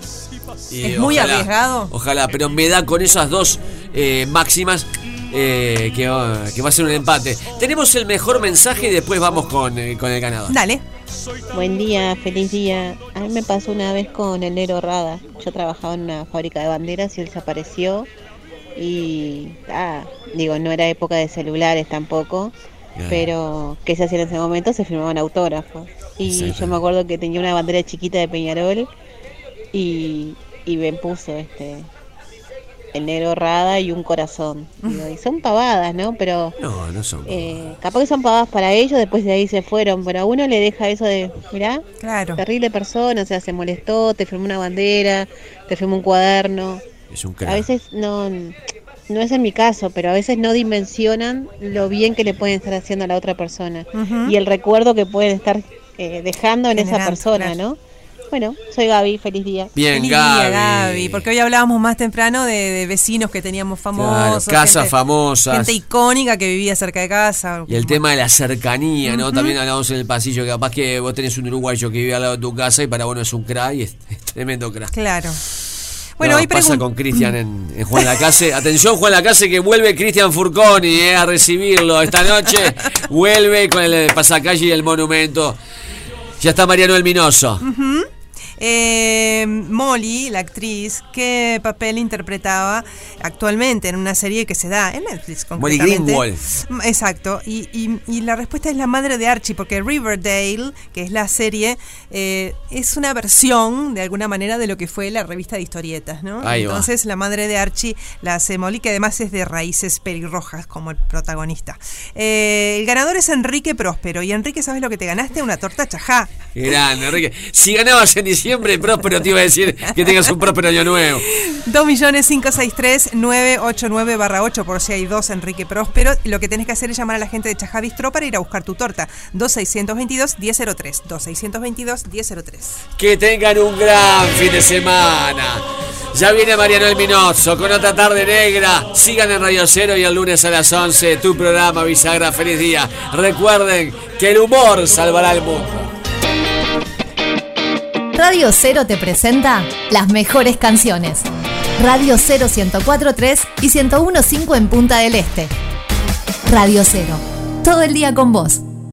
Y es muy arriesgado. Ojalá, pero me da con esas dos eh, máximas eh, que, va- que va a ser un empate. Tenemos el mejor mensaje y después vamos con, eh, con el ganador. Dale. Buen día, feliz día. A mí me pasó una vez con el negro Rada. Yo trabajaba en una fábrica de banderas y él se apareció. Y, ah, digo, no era época de celulares tampoco. Claro. Pero, ¿qué se hacía en ese momento? Se firmaban autógrafos. Y yo me acuerdo que tenía una bandera chiquita de Peñarol y, y me puso este el negro Rada y un corazón. Digo, y son pavadas, ¿no? Pero No, no son. eh, capaz que son pagadas para ellos, después de ahí se fueron, pero a uno le deja eso de, mirá, claro. terrible persona, o sea, se molestó, te firmó una bandera, te firmó un cuaderno. Es un A crack. veces no, no es en mi caso, pero a veces no dimensionan lo bien que le pueden estar haciendo a la otra persona y el recuerdo que pueden estar eh, dejando en esa persona, claro. ¿no? Bueno, soy Gaby, feliz día. Bien, Feliz Gaby. día, Gaby, porque hoy hablábamos más temprano de, de vecinos que teníamos famosos. Claro, casas gente- famosas. Gente icónica que vivía cerca de casa. Y el tema de la cercanía, ¿no? También hablamos en el pasillo que capaz que vos tenés un uruguayo que vive al lado de tu casa y para vos no es un crack y es, es tremendo crack. Claro. Bueno, No, hoy pasa con Cristian en, en Juan Lacase. Atención, Juan Lacase, que vuelve Cristian Furconi eh, a recibirlo esta noche. vuelve con el pasacalle y el monumento. Ya está Mariano El Minoso. Eh, Molly, la actriz, ¿qué papel interpretaba actualmente en una serie que se da en Netflix? Molly? Greenwald. Mm, Exacto, y, y- y la respuesta es la madre de Archie, porque Riverdale, que es la serie, eh, es una versión, de alguna manera, de lo que fue la revista de historietas, ¿no? Ahí va. Entonces, la madre de Archie la hace Molly, que además es de raíces pelirrojas, como el protagonista. Eh, el ganador es Enrique Próspero, y Enrique, ¿sabes lo que te ganaste? Una torta chajá. Grande, Enrique. Si ganabas en diciembre, próspero te iba a decir que tengas un próspero año nuevo. 2.563.989 barra 8 por si hay dos Enrique Próspero. Lo que tenés que hacer es llamar a la gente de Chajá Bistro para ir a buscar tu torta. 2622-1003. 2622-1003. Que tengan un gran fin de semana. Ya viene Mariano El Minoso con otra tarde negra. Sigan en Radio Cero y el lunes a las 11 tu programa Bisagra. Feliz día. Recuerden que el humor salvará el mundo. Radio Cero te presenta las mejores canciones. Radio Cero 1043 y 1015 en Punta del Este. Radio Cero, todo el día con vos.